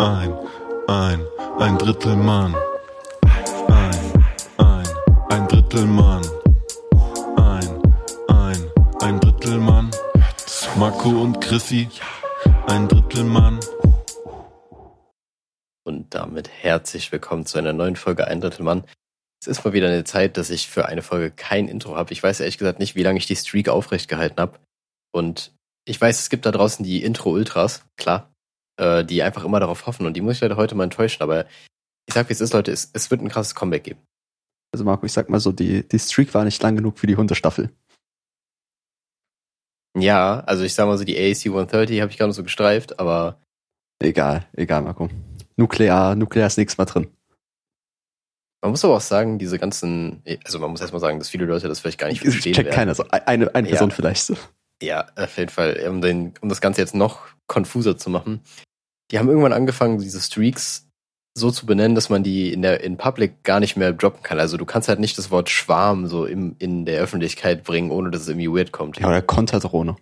ein, ein, ein Drittel Mann. Ein, ein, ein Drittel Mann. Ein, ein, ein Drittel Mann. Marco und Chrissy, ein Drittel Mann. Und damit herzlich willkommen zu einer neuen Folge Ein Drittel Mann. Es ist mal wieder eine Zeit, dass ich für eine Folge kein Intro habe. Ich weiß ehrlich gesagt nicht, wie lange ich die Streak aufrecht gehalten habe. Und ich weiß, es gibt da draußen die Intro-Ultras, klar, äh, die einfach immer darauf hoffen. Und die muss ich leider heute mal enttäuschen. Aber ich sag, wie es ist, Leute, es, es wird ein krasses Comeback geben. Also Marco, ich sag mal so, die, die Streak war nicht lang genug für die Hundestaffel. Ja, also ich sag mal so, die AAC 130 habe ich gar nicht so gestreift, aber Egal, egal, Marco. Nuklear, Nuklear ist nichts mehr drin. man muss aber auch sagen, diese ganzen, also man muss erstmal sagen, dass viele Leute das vielleicht gar nicht verstehen Checkt keiner so. Eine, eine Ja. Person vielleicht so. Ja, auf jeden Fall, um, den, um das Ganze jetzt noch konfuser zu machen. Die haben irgendwann angefangen, diese Streaks so zu benennen, dass man die in der in Public gar nicht mehr droppen kann. Also du kannst halt nicht das Wort Schwarm so im, in der Öffentlichkeit bringen, ohne dass es irgendwie weird kommt. Ja, oder Konterdrohne.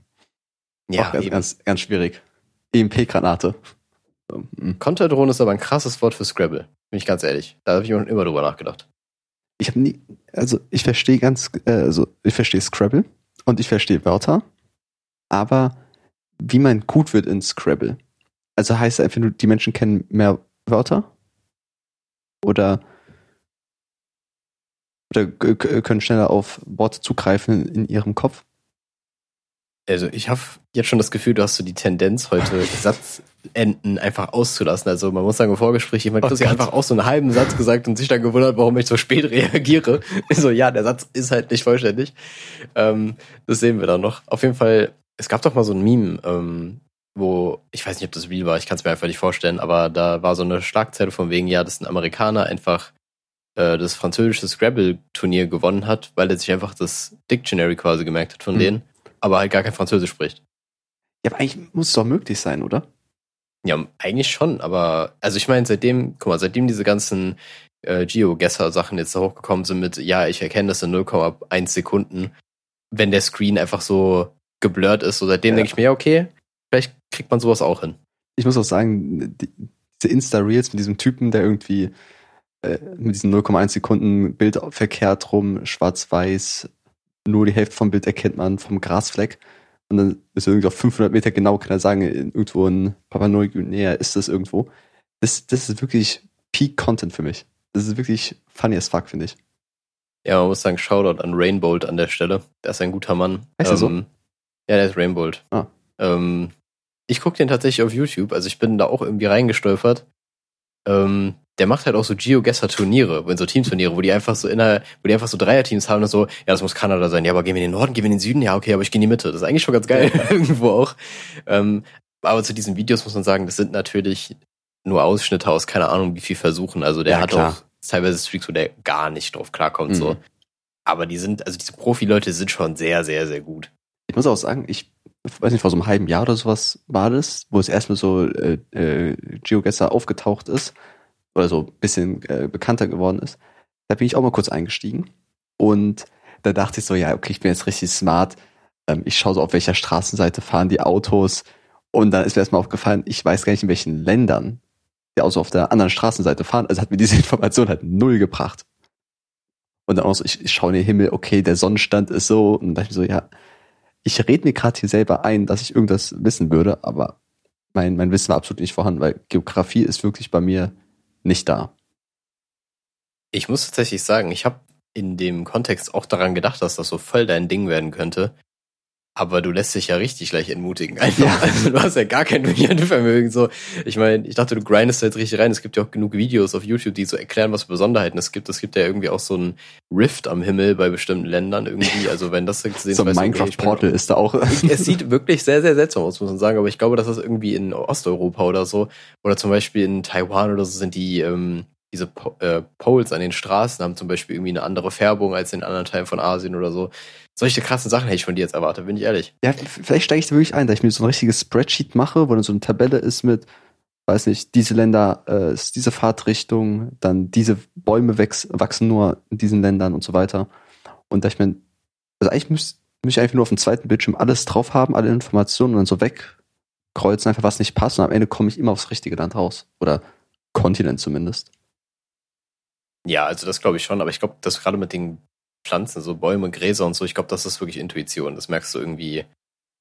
Ja, Auch ganz, eben. ganz, ganz schwierig. EMP-Granate. So, mm. Konterdrohne ist aber ein krasses Wort für Scrabble. Bin ich ganz ehrlich. Da habe ich immer drüber nachgedacht. Ich habe nie, also ich verstehe ganz, äh, also ich verstehe Scrabble und ich verstehe Wörter, aber wie man gut wird in Scrabble. Also heißt einfach nur, die Menschen kennen mehr Wörter oder oder können schneller auf Worte zugreifen in ihrem Kopf. Also ich habe jetzt schon das Gefühl, du hast so die Tendenz, heute Satzenden einfach auszulassen. Also man muss sagen, im Vorgespräch jemand Oh hat ja Gott. einfach auch so einen halben Satz gesagt und sich dann gewundert, warum ich so spät reagiere. So, ja, der Satz ist halt nicht vollständig. Ähm, das sehen wir dann noch. Auf jeden Fall, es gab doch mal so ein Meme, ähm, wo, ich weiß nicht, ob das real war, ich kann es mir einfach nicht vorstellen, aber da war so eine Schlagzeile von wegen, ja, dass ein Amerikaner einfach äh, das französische Scrabble-Turnier gewonnen hat, weil er sich einfach das Dictionary quasi gemerkt hat von Hm. denen, aber halt gar kein Französisch spricht. Ja, aber eigentlich muss es doch möglich sein, oder? Ja, eigentlich schon, aber also ich meine, seitdem, guck mal, seitdem diese ganzen äh, Geogesser-Sachen jetzt da hochgekommen sind mit, ja, ich erkenne das in 0,1 Sekunden, wenn der Screen einfach so geblurrt ist, so seitdem Ja. denke ich mir, ja, okay, vielleicht kriegt man sowas auch hin. Ich muss auch sagen, die, diese Insta-Reels mit diesem Typen, der irgendwie äh, mit diesen 0,1 Sekunden Bild verkehrt rum, schwarz-weiß, nur die Hälfte vom Bild erkennt man vom Grasfleck. Und dann ist irgendwie auf 500 Meter genau, kann er sagen, in- irgendwo in Papua Neuguinea ist das irgendwo. Das, das ist wirklich Peak-Content für mich. Das ist wirklich funny as fuck, finde ich. Ja, man muss sagen, Shoutout an Rainbolt an der Stelle. Der ist ein guter Mann. Heißt er so? Ja, der ist Rainbolt. Ah. Ähm, ich gucke den tatsächlich auf YouTube, also ich bin da auch irgendwie reingestolpert. Ähm, der macht halt auch so Geogesser-Turniere, wenn so Teamturniere, wo die einfach so inner, wo die einfach so Dreierteams haben und so, ja, das muss Kanada sein, ja, aber gehen wir in den Norden, gehen wir in den Süden, ja, okay, aber ich gehe in die Mitte. Das ist eigentlich schon ganz geil, irgendwo auch. Ähm, aber zu diesen Videos muss man sagen, das sind natürlich nur Ausschnitte aus keine Ahnung wie viel Versuchen. Also der Ja, hat klar. auch teilweise Streaks, wo der gar nicht drauf klarkommt, so. Mhm. Aber die sind, also diese Profi-Leute sind schon sehr, sehr, sehr gut. Ich muss auch sagen, ich weiß nicht, vor so einem halben Jahr oder sowas war das, wo es erstmal so äh, äh, GeoGuessr aufgetaucht ist oder so ein bisschen äh, bekannter geworden ist. Da bin ich auch mal kurz eingestiegen und da dachte ich so, ja, okay, ich bin jetzt richtig smart. Ähm, ich schaue so, auf welcher Straßenseite fahren die Autos und dann ist mir erstmal aufgefallen, ich weiß gar nicht, in welchen Ländern die Autos auf der anderen Straßenseite fahren. Also hat mir diese Information halt null gebracht. Und dann auch so, ich, ich schaue in den Himmel, okay, der Sonnenstand ist so und dann dachte ich mir so, ja, ich rede mir gerade hier selber ein, dass ich irgendwas wissen würde, aber mein, mein Wissen war absolut nicht vorhanden, weil Geografie ist wirklich bei mir nicht da. Ich muss tatsächlich sagen, ich habe in dem Kontext auch daran gedacht, dass das so voll dein Ding werden könnte. Aber du lässt dich ja richtig gleich entmutigen. Einfach. Ja. Also, du hast ja gar kein Durchhaltevermögen. So, ich meine, ich dachte, du grindest da jetzt richtig rein. Es gibt ja auch genug Videos auf YouTube, die so erklären, was für Besonderheiten es gibt. Es gibt ja irgendwie auch so ein Rift am Himmel bei bestimmten Ländern irgendwie. Also wenn das gesehen So ein okay, Minecraft-Portal ist da auch. es sieht wirklich sehr, sehr seltsam aus, muss man sagen. Aber ich glaube, dass das irgendwie in Osteuropa oder so, oder zum Beispiel in Taiwan oder so sind die, ähm, diese po äh, Poles an den Straßen haben zum Beispiel irgendwie eine andere Färbung als in anderen Teilen von Asien oder so. Solche krassen Sachen hätte ich von dir jetzt erwartet, bin ich ehrlich. Ja, vielleicht steige ich da wirklich ein, dass ich mir so ein richtiges Spreadsheet mache, wo dann so eine Tabelle ist mit, weiß nicht, diese Länder, äh, ist diese Fahrtrichtung, dann diese Bäume wächs, wachsen nur in diesen Ländern und so weiter. Und da ich mir, also eigentlich müsste müsste ich einfach nur auf dem zweiten Bildschirm alles drauf haben, alle Informationen und dann so weg kreuzen einfach, was nicht passt und am Ende komme ich immer aufs richtige Land raus. Oder Kontinent zumindest. Ja, also das glaube ich schon, aber ich glaube, dass gerade mit den Pflanzen, so Bäume, Gräser und so, ich glaube, das ist wirklich Intuition. Das merkst du irgendwie,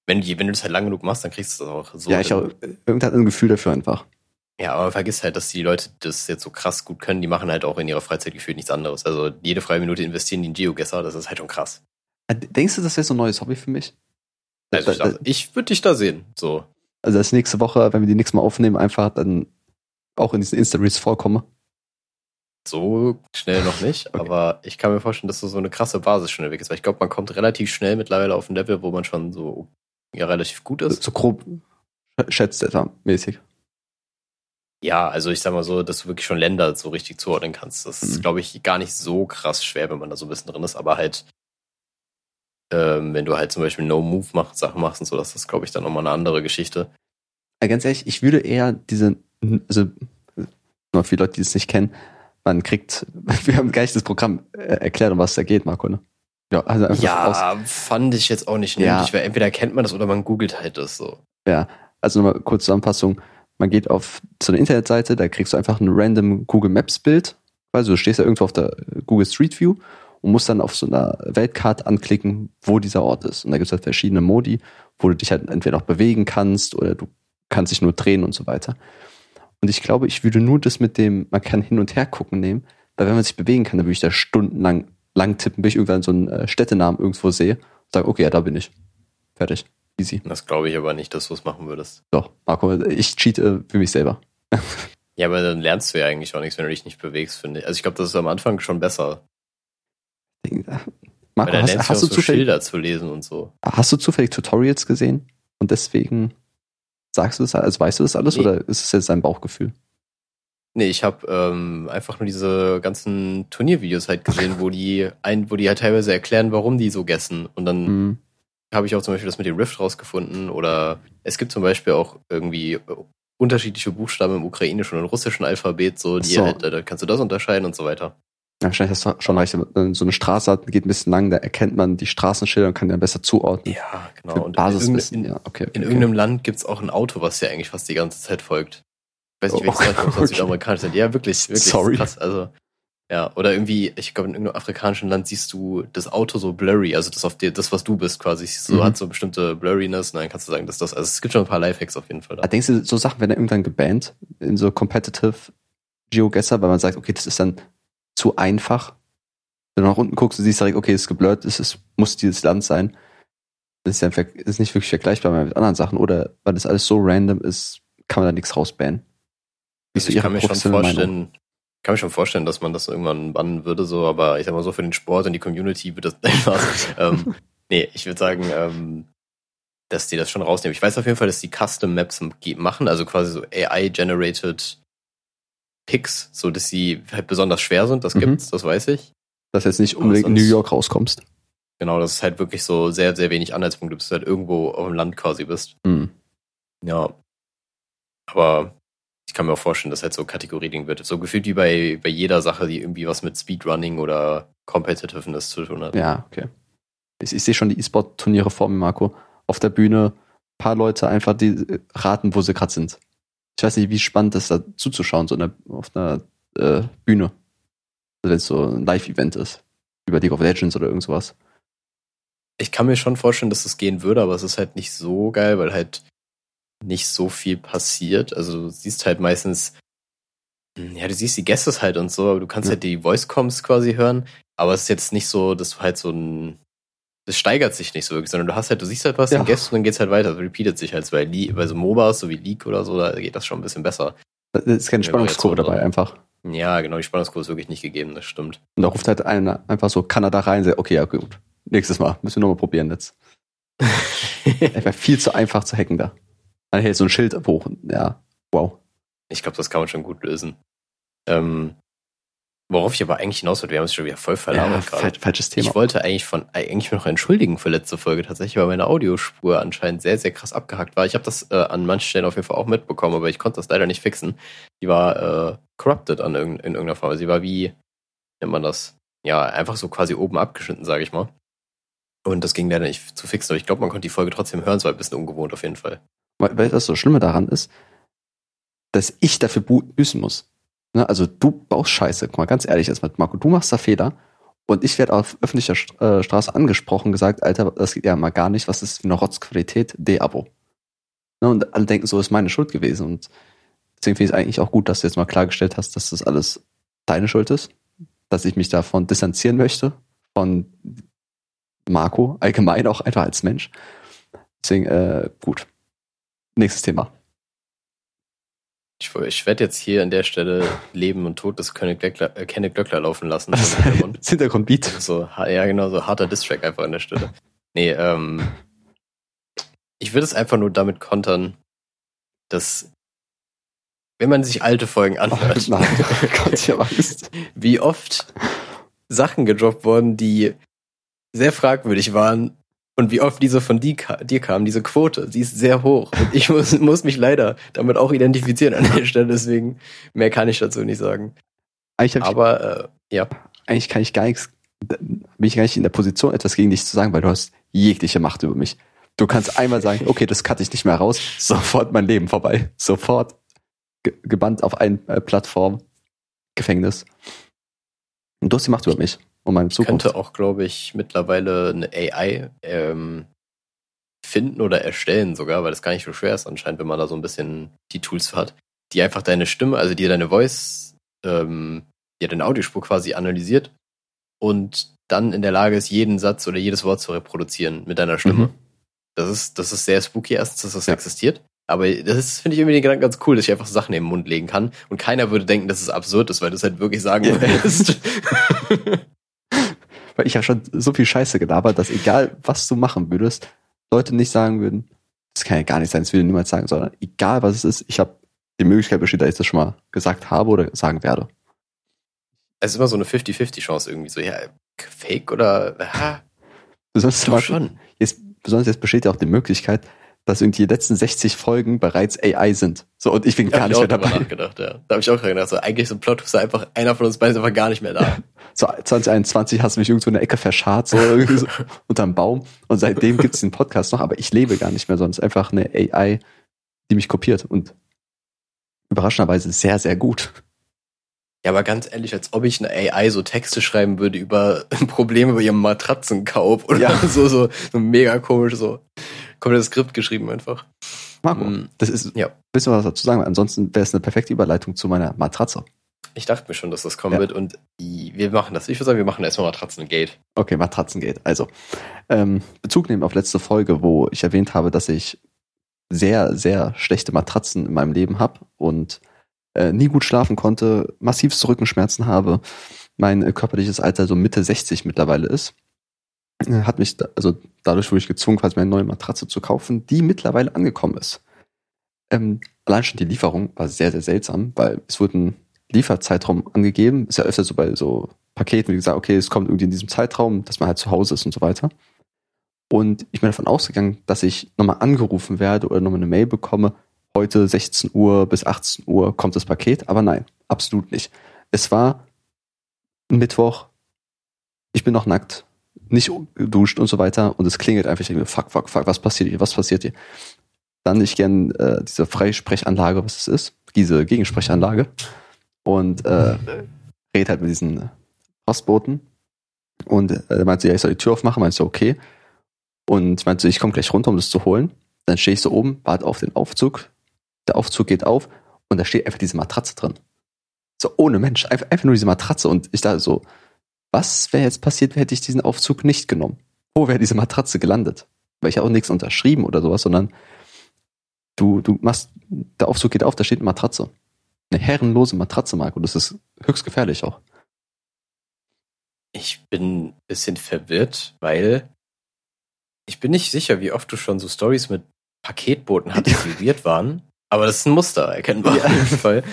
wenn du, wenn du das halt lang genug machst, dann kriegst du das auch so. ja, ich hin. auch, irgendwann ein Gefühl dafür einfach. Ja, aber vergiss halt, dass die Leute das jetzt so krass gut können, die machen halt auch in ihrer Freizeit gefühlt nichts anderes. Also jede freie Minute investieren die in Geogesser, das ist halt schon krass. Äh, Denkst du, das wäre so ein neues Hobby für mich? Also ich, dachte, ich würde dich da sehen. So. Also, dass nächste Woche, wenn wir die nächste Mal aufnehmen, einfach dann auch in diesen Insta-Reels vorkomme. So schnell noch nicht, Okay. aber ich kann mir vorstellen, dass du so eine krasse Basis schon entwickelst, weil ich glaube, man kommt relativ schnell mittlerweile auf ein Level, wo man schon so ja relativ gut ist. So grob schätzt etwa mäßig. Ja, also ich sag mal so, dass du wirklich schon Länder so richtig zuordnen kannst. Das ist, Mhm. glaube ich, gar nicht so krass schwer, wenn man da so ein bisschen drin ist, aber halt, ähm, wenn du halt zum Beispiel No-Move mach, Sachen machst und so, das ist, glaube ich, dann nochmal eine andere Geschichte. Äh, Ganz ehrlich, ich würde eher diese, also nur für die Leute, die es nicht kennen, man kriegt, wir haben gleich das Programm äh, erklärt, um was es da geht, Marco, ne? Ja, also Ja, fand ich jetzt auch nicht Ja. nötig, weil entweder kennt man das oder man googelt halt das so. also nochmal kurz Zusammenfassung. Man geht auf so eine Internetseite, da kriegst du einfach ein random Google Maps Bild. Also du stehst da irgendwo auf der Google Street View und musst dann auf so einer Weltkarte anklicken, wo dieser Ort ist. Und da gibt es halt verschiedene Modi, wo du dich halt entweder auch bewegen kannst oder du kannst dich nur drehen und so weiter. Und ich glaube, ich würde nur das mit dem, man kann hin und her gucken nehmen, weil wenn man sich bewegen kann, dann würde ich da stundenlang lang tippen, bis ich irgendwann so einen äh, Städtenamen irgendwo sehe und sage, okay, ja, da bin ich. Fertig. Easy. Das glaube ich aber nicht, dass du es machen würdest. Doch, Marco, ich cheate für mich selber. Ja, aber dann lernst du ja eigentlich auch nichts, wenn du dich nicht bewegst, finde ich. Also ich glaube, das ist am Anfang schon besser. Marco, weil dann hast, lernst hast, du so zufällig, Schilder zu lesen und so. hast du zufällig Tutorials gesehen und deswegen sagst du das, also weißt du das alles Nee. oder ist es jetzt dein Bauchgefühl? Nee, ich habe ähm, einfach nur diese ganzen Turniervideos halt gesehen, wo die ein, wo die halt teilweise erklären, warum die so gessen. Und dann Hm. habe ich auch zum Beispiel das mit dem Rift rausgefunden. Oder es gibt zum Beispiel auch irgendwie unterschiedliche Buchstaben im ukrainischen und russischen Alphabet, so die So. halt, da kannst du das unterscheiden und so weiter. Ja, wahrscheinlich hast du schon recht, so eine Straße hat, geht ein bisschen lang, da erkennt man die Straßenschilder und kann die dann besser zuordnen. Ja, genau. Und in, Basiswissen, in, ja, okay. okay, in irgendeinem Land gibt's auch ein Auto, was ja eigentlich fast die ganze Zeit folgt. Weiß nicht, Oh, welches Land, ob das okay. südamerikanisch sind. Ja, wirklich, wirklich. Sorry. Krass. Also, ja, oder irgendwie, ich glaube, in irgendeinem afrikanischen Land siehst du das Auto so blurry, also das auf dir, das, was du bist, quasi, so Mhm. hat so bestimmte Blurriness, und dann kannst du sagen, dass das, also es gibt schon ein paar Lifehacks auf jeden Fall da. denkst du, so Sachen werden dann irgendwann gebannt in so competitive GeoGuessr, weil man sagt, okay, das ist dann zu einfach. Wenn du nach unten guckst, du siehst direkt, okay, es ist geblurrt, es ist, muss dieses Land sein. Das ist ja ist nicht wirklich vergleichbar mit anderen Sachen. Oder weil das alles so random ist, kann man da nichts rausbannen. Also so ich kann mir schon vorstellen, Meinung? kann mir schon vorstellen, dass man das irgendwann bannen würde, so, aber ich sag mal so, für den Sport und die Community wird das, Spaß. ähm, nee, ich würde sagen, ähm, dass die das schon rausnehmen. Ich weiß auf jeden Fall, dass die Custom Maps machen, also quasi so AI-generated Picks, so dass sie halt besonders schwer sind, das Mhm. gibt's, das weiß ich. Dass du jetzt nicht unbedingt in New York rauskommst. Genau, das ist halt wirklich so sehr, sehr wenig Anhaltspunkte, bis du halt irgendwo auf dem Land quasi bist. Hm. Ja. Aber ich kann mir auch vorstellen, dass halt so Kategorien wird. So gefühlt wie bei, bei jeder Sache, die irgendwie was mit Speedrunning oder Competitiveness zu tun hat. Ja, okay. Ich, ich sehe schon die E-Sport-Turniere vor mir, Marco. Auf der Bühne, paar Leute einfach die raten, wo sie gerade sind. Ich weiß nicht, wie spannend das da zuzuschauen, so in der, auf einer äh, Bühne. Also wenn es so ein Live-Event ist. Über League of Legends oder irgend sowas. Ich kann mir schon vorstellen, dass das gehen würde, aber es ist halt nicht so geil, weil halt nicht so viel passiert. Also du siehst halt meistens, hm, ja, du siehst die Gäste halt und so, aber du kannst Ja. halt die Voice-Coms quasi hören, aber es ist jetzt nicht so, dass du halt so ein, das steigert sich nicht so wirklich, sondern du hast halt, du siehst halt was, Ja. dann gehst und dann geht's halt weiter, das repeatet sich halt, bei, Lee- bei so MOBAs, so wie League oder so, da geht das schon ein bisschen besser. Da ist keine Spannungskurve dabei einfach. Ja, genau, die Spannungskurve ist wirklich nicht gegeben, das stimmt. Und da ruft halt einer einfach so Kanada rein sagt, okay, ja gut. Nächstes Mal. Müssen wir nochmal probieren jetzt. Einfach viel zu einfach zu hacken da. Man hält so ein Schild hoch. Ja, wow. Ich glaube, das kann man schon gut lösen. Ähm, worauf ich aber eigentlich hinaus wollte, wir haben es schon wieder voll Ja, verlabert gerade. fal- falsches Thema. Ich wollte eigentlich von eigentlich noch entschuldigen für letzte Folge tatsächlich, weil meine Audiospur anscheinend sehr, sehr krass abgehackt war. Ich habe das äh, an manchen Stellen auf jeden Fall auch mitbekommen, aber ich konnte das leider nicht fixen. Die war äh, corrupted an irgend, in irgendeiner Form. Sie war wie, wie nennt man das? Ja, einfach so quasi oben abgeschnitten, sage ich mal. Und das ging leider nicht zu fixen, aber ich glaube, man konnte die Folge trotzdem hören. Es war ein bisschen ungewohnt auf jeden Fall. Weil, das so Schlimme daran ist, dass ich dafür büßen muss. Ne? Also du baust Scheiße. Guck mal, ganz ehrlich jetzt mal, Marco, du machst da Fehler und ich werde auf öffentlicher äh, Straße angesprochen, gesagt, Alter, das geht ja mal gar nicht, was ist für eine Rotzqualität? D-Abo. Ne? Und alle denken, so ist meine Schuld gewesen. Und deswegen finde ich es eigentlich auch gut, dass du jetzt mal klargestellt hast, dass das alles deine Schuld ist, dass ich mich davon distanzieren möchte, von Marco, allgemein auch einfach als Mensch. Deswegen, äh, gut. Nächstes Thema. Ich, ich werde jetzt hier an der Stelle Leben und Tod des Kenneth Glöckler, äh, Kenneth Glöckler laufen lassen. im Hintergrund. Das Hintergrundbeat. so, ja, genau, so harter Distrack einfach an der Stelle. Nee, ähm, ich würde es einfach nur damit kontern, dass, wenn man sich alte Folgen anhört, Nein, oh Gott, ich hab Angst. wie oft Sachen gedroppt wurden, die sehr fragwürdig waren und wie oft diese von dir, ka- dir kamen, diese Quote, sie ist sehr hoch. Und ich muss, muss mich leider damit auch identifizieren an der Stelle, deswegen mehr kann ich dazu nicht sagen. Eigentlich, hab ich, Aber äh, ja, eigentlich kann ich gar nichts, bin ich gar nicht in der Position, etwas gegen dich zu sagen, weil du hast jegliche Macht über mich. Du kannst einmal sagen, okay, das cutte ich nicht mehr raus, sofort mein Leben vorbei. Sofort ge gebannt auf eine äh, Plattform, Gefängnis. Und du hast die Macht über mich und meine Zukunft. könnte auch, glaube ich, mittlerweile eine AI ähm, finden oder erstellen sogar, weil das gar nicht so schwer ist anscheinend, wenn man da so ein bisschen die Tools hat, die einfach deine Stimme, also die deine Voice, ähm, die deine Audiospur quasi analysiert und dann in der Lage ist, jeden Satz oder jedes Wort zu reproduzieren mit deiner Stimme. Mhm. Das ist, das ist sehr spooky erstens, dass das Ja. existiert. Aber das ist, finde ich irgendwie den Gedanken ganz cool, dass ich einfach Sachen in den Mund legen kann und keiner würde denken, dass es absurd ist, weil du es halt wirklich sagen würdest. Weil ich habe schon so viel Scheiße gelabert, dass egal, was du machen würdest, Leute nicht sagen würden, das kann ja gar nicht sein, das will ich niemals sagen, sondern egal, was es ist, ich habe die Möglichkeit besteht, dass ich das schon mal gesagt habe oder sagen werde. Es ist immer so eine 50-50-Chance irgendwie so, ja, fake oder, ja, Besonders, Beispiel, schon. jetzt, besonders jetzt besteht ja auch die Möglichkeit, dass irgendwie die letzten 60 Folgen bereits AI sind. So, und ich bin Da gar nicht ich mehr dabei. nachgedacht, ja. Da habe ich auch gerade gedacht, so, eigentlich so ein Plot, ist einfach, einer von uns beiden ist einfach gar nicht mehr da. So 2021 hast du mich irgendwo in der Ecke verscharrt, so, irgendwie so unterm Baum. Und seitdem gibt's den Podcast noch, aber ich lebe gar nicht mehr, es ist einfach eine AI, die mich kopiert. Und überraschenderweise sehr, sehr gut. Ja, aber ganz ehrlich, als ob ich eine AI so Texte schreiben würde über Probleme bei ihrem Matratzenkauf oder Ja. so, so, so mega komisch, so. Komplett das Skript geschrieben einfach. Marco, Mm, das ist, Ja. willst du was dazu sagen? Ansonsten wäre es eine perfekte Überleitung zu meiner Matratze. Ich dachte mir schon, dass das kommen Ja. wird und wir machen das. Ich würde sagen, wir machen erstmal Matratzengate. Okay, Matratzengate. Also, ähm, Bezug nehmen auf letzte Folge, wo ich erwähnt habe, dass ich sehr, sehr schlechte Matratzen in meinem Leben habe und äh, nie gut schlafen konnte, massivste Rückenschmerzen habe, mein äh, körperliches Alter so Mitte 60 mittlerweile ist, hat mich, also dadurch wurde ich gezwungen, quasi mir eine neue Matratze zu kaufen, die mittlerweile angekommen ist. Ähm, allein schon die Lieferung war sehr, sehr seltsam, weil es wurde ein Lieferzeitraum angegeben. Ist ja öfter so bei so Paketen, wie gesagt, okay, es kommt irgendwie in diesem Zeitraum, dass man halt zu Hause ist und so weiter. Und ich bin davon ausgegangen, dass ich nochmal angerufen werde oder nochmal eine Mail bekomme, heute 16 Uhr bis 18 Uhr kommt das Paket, aber nein, absolut nicht. Es war Mittwoch, ich bin noch nackt, nicht geduscht und so weiter und es klingelt einfach, ich denke mir, fuck, fuck, fuck, was passiert hier, was passiert hier? Dann ich gern äh, diese Freisprechanlage, was es ist, diese Gegensprechanlage und äh, red halt mit diesen Postboten und äh, meinte, ja, ich soll die Tür aufmachen, meinte okay. Und meinte, ich komme gleich runter, um das zu holen. Dann stehe ich so oben, warte auf den Aufzug. Der Aufzug geht auf und da steht einfach diese Matratze drin. So ohne Mensch, einfach, einfach nur diese Matratze. Und ich dachte so, was wäre jetzt passiert, hätte ich diesen Aufzug nicht genommen? Wo wäre diese Matratze gelandet? Weil ich habe auch nichts unterschrieben oder sowas, sondern du, du machst, der Aufzug geht auf, da steht eine Matratze. Eine herrenlose Matratze, Marco. Das ist höchst gefährlich auch. Ich bin ein bisschen verwirrt, weil ich bin nicht sicher, wie oft du schon so Stories mit Paketboten hattest, die weird waren. Aber das ist ein Muster, erkennbar Ja. auf jeden Fall.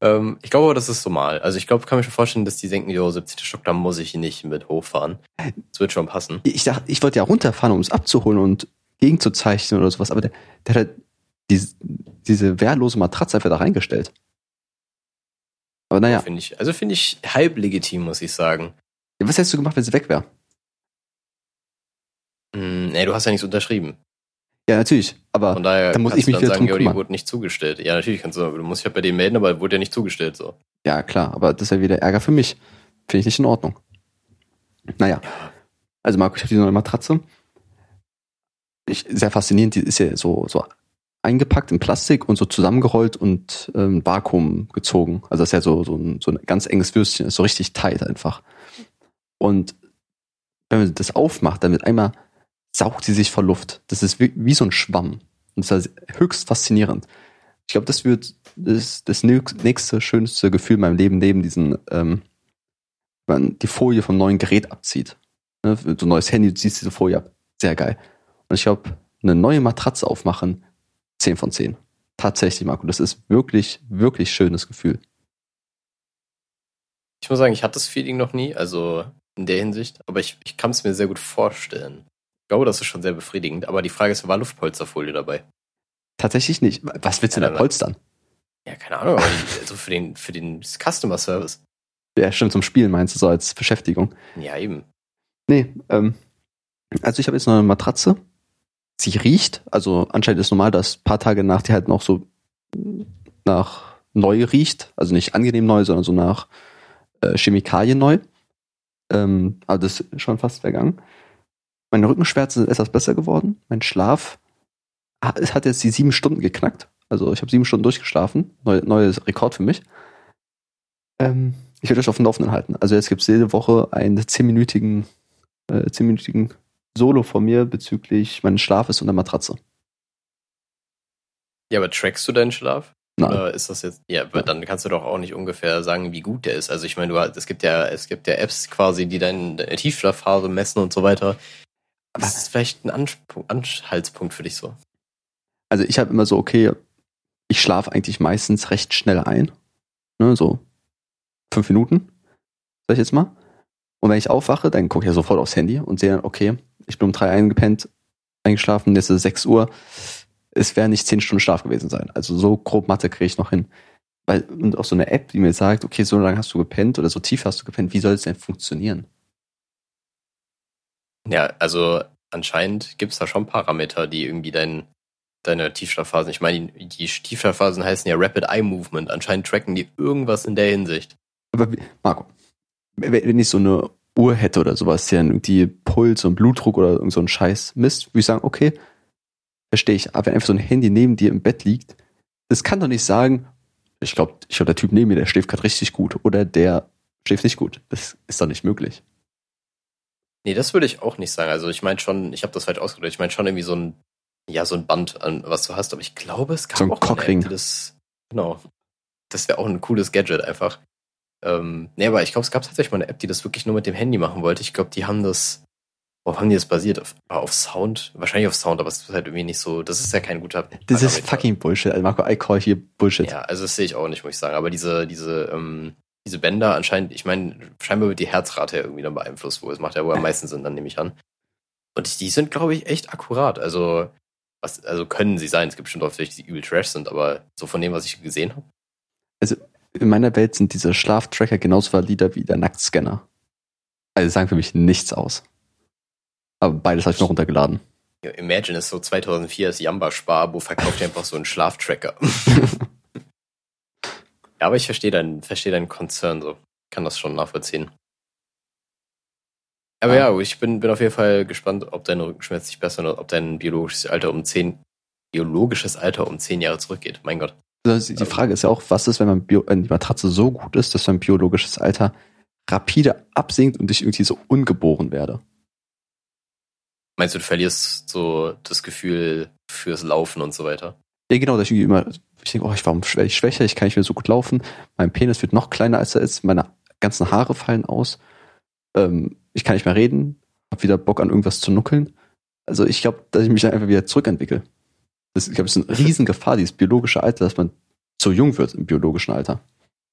Ähm, ich glaube, aber, das ist normal. Also ich glaube, kann mir schon vorstellen, dass die denken, jo, 17. Stock, da muss ich nicht mit hochfahren. Das wird schon passen. ich dachte, ich wollte ja runterfahren, um es abzuholen und gegenzuzeichnen oder sowas, aber der, der hat diese, diese wehrlose Matratze einfach da reingestellt. Aber naja, Finde ich, also finde ich halb legitim, muss ich sagen. was hättest du gemacht, wenn sie weg wäre? Hm, nee, du hast ja nichts unterschrieben. Ja, natürlich. Aber Von daher da muss ich mich dann wieder sagen, drum ja, die wurde nicht zugestellt. Ja, natürlich kannst du, du musst dich halt bei dem melden, aber wurde ja nicht zugestellt, so. Ja, klar, aber das ist ja wieder Ärger für mich. Finde ich nicht in Ordnung. Naja. Also Marco, ich habe diese neue Matratze. Ich, sehr faszinierend, die ist ja so, so eingepackt in Plastik und so zusammengerollt und ähm, Vakuum gezogen. Also das ist ja so, so, ein, so ein ganz enges Würstchen, ist so richtig tight einfach. Und wenn man das aufmacht, dann mit einmal saugt sie sich vor Luft. Das ist wie, wie so ein Schwamm. Und das ist höchst faszinierend. Ich glaube, das wird das, das nächste schönste Gefühl in meinem Leben neben diesen, ähm, wenn man die Folie vom neuen Gerät abzieht. Ne, so ein neues Handy, du ziehst diese Folie ab. Sehr geil. Und ich glaube, eine neue Matratze aufmachen, 10 von 10. Tatsächlich, Marco. Das ist wirklich, wirklich schönes Gefühl. Ich muss sagen, ich hatte das Feeling noch nie, also in der Hinsicht, aber ich, ich kann es mir sehr gut vorstellen. Ich glaube, das ist schon sehr befriedigend, aber die Frage ist, war Luftpolsterfolie dabei? Tatsächlich nicht. Was willst du Ja, denn da polstern? Ja, keine Ahnung, also für den, für den Customer Service. Ja, stimmt, zum Spielen meinst du so als Beschäftigung. Ja, eben. Nee, ähm, also ich habe jetzt noch eine Matratze. Sie riecht, also anscheinend ist normal, dass ein paar Tage nach die halt noch so nach neu riecht. Also nicht angenehm neu, sondern so nach äh, Chemikalien neu. Ähm, aber das ist schon fast vergangen. Meine Rückenschmerzen sind etwas besser geworden. Mein Schlaf hat jetzt die sieben Stunden geknackt. Also ich habe sieben Stunden durchgeschlafen. Neu, neues Rekord für mich. Ähm, ich werde euch auf dem Laufenden halten. Also jetzt gibt es jede Woche einen zehnminütigen, äh, zehnminütigen Solo von mir bezüglich meines Schlafes und der Matratze. Ja, aber trackst du deinen Schlaf? Nein. Oder ist das jetzt, ja, aber dann kannst du doch auch nicht ungefähr sagen, wie gut der ist. Also ich meine, du es gibt ja, es gibt ja Apps quasi, die deine Tiefschlafphase messen und so weiter. Das ist vielleicht ein Anspr- Anhaltspunkt für dich so. Also ich habe immer so, okay, ich schlafe eigentlich meistens recht schnell ein. Ne, so fünf Minuten, sag ich jetzt mal. Und wenn ich aufwache, dann gucke ich ja sofort aufs Handy und sehe dann, okay, ich bin um drei eingepennt, eingeschlafen, jetzt ist es sechs Uhr. Es werden nicht zehn Stunden Schlaf gewesen sein. Also so grob Mathe kriege ich noch hin. Weil, und auch so eine App, die mir sagt, okay, so lange hast du gepennt oder so tief hast du gepennt, wie soll es denn funktionieren? Ja, also anscheinend gibt es da schon Parameter, die irgendwie dein, deine Tiefschlafphasen, ich meine, die, Tiefschlafphasen heißen ja Rapid Eye Movement. Anscheinend tracken die irgendwas in der Hinsicht. Aber Marco, wenn ich so eine Uhr hätte oder sowas, die dann irgendwie Puls und Blutdruck oder irgend so ein Scheiß misst, würde ich sagen, okay, verstehe ich. Aber wenn einfach so ein Handy neben dir im Bett liegt, das kann doch nicht sagen, ich glaube, ich glaub, der Typ neben mir, der schläft gerade richtig gut oder der schläft nicht gut. Das ist doch nicht möglich. Nee, das würde ich auch nicht sagen. Also ich meine schon, ich habe das falsch ausgedrückt. Ich meine schon irgendwie so ein, ja, so ein Band, an was du hast. Aber ich glaube, es gab So ein auch Cockring. Das, genau. Das wäre auch ein cooles Gadget einfach. Ähm, nee, aber ich glaube, es gab tatsächlich mal eine App, die das wirklich nur mit dem Handy machen wollte. Ich glaube, die haben das, worauf haben die das basiert? Auf, auf Sound? Wahrscheinlich auf Sound, aber es ist halt irgendwie nicht so, das ist ja kein guter Das ist fucking Bullshit. Also Marco, I call hier Bullshit. Ja, also das sehe ich auch nicht, muss ich sagen. Aber diese, diese, ähm, diese Bänder anscheinend, ich meine, scheinbar wird die Herzrate ja irgendwie dann beeinflusst, wo es macht ja wohl am meisten Sinn, dann nehme ich an. Und die sind, glaube ich, echt akkurat. Also, was, also können sie sein. Es gibt bestimmt auch welche, die übel trash sind, aber so von dem, was ich gesehen habe. In meiner Welt sind diese Schlaftracker genauso valide wie der Nacktscanner. Also sagen für mich nichts aus. Aber beides habe ich noch runtergeladen. Imagine ist so 2004 ist Jamba Sparabo verkauft dir einfach so einen Schlaftracker. ja, aber ich verstehe deinen, verstehe deinen Konzern so. Kann das schon nachvollziehen. Aber Ja. ich bin, bin auf jeden Fall gespannt, ob deine Rückenschmerzen sich bessern oder ob dein biologisches Alter um zehn, biologisches Alter um zehn Jahre zurückgeht. Mein Gott. Also die Frage ist ja auch, was ist, wenn man Bio, wenn die Matratze so gut ist, dass mein biologisches Alter rapide absinkt und ich irgendwie so ungeboren werde? Meinst du, du verlierst so das Gefühl fürs Laufen und so weiter? Ja, genau, dass ich irgendwie immer, ich denke, oh, ich war schwächer, ich kann nicht mehr so gut laufen, mein Penis wird noch kleiner, als er ist, meine ganzen Haare fallen aus, ähm, ich kann nicht mehr reden, hab wieder Bock an irgendwas zu nuckeln. Also ich glaube, dass ich mich dann einfach wieder zurückentwickle. Das, ich glaube, es ist eine Riesengefahr, dieses biologische Alter, dass man so jung wird im biologischen Alter.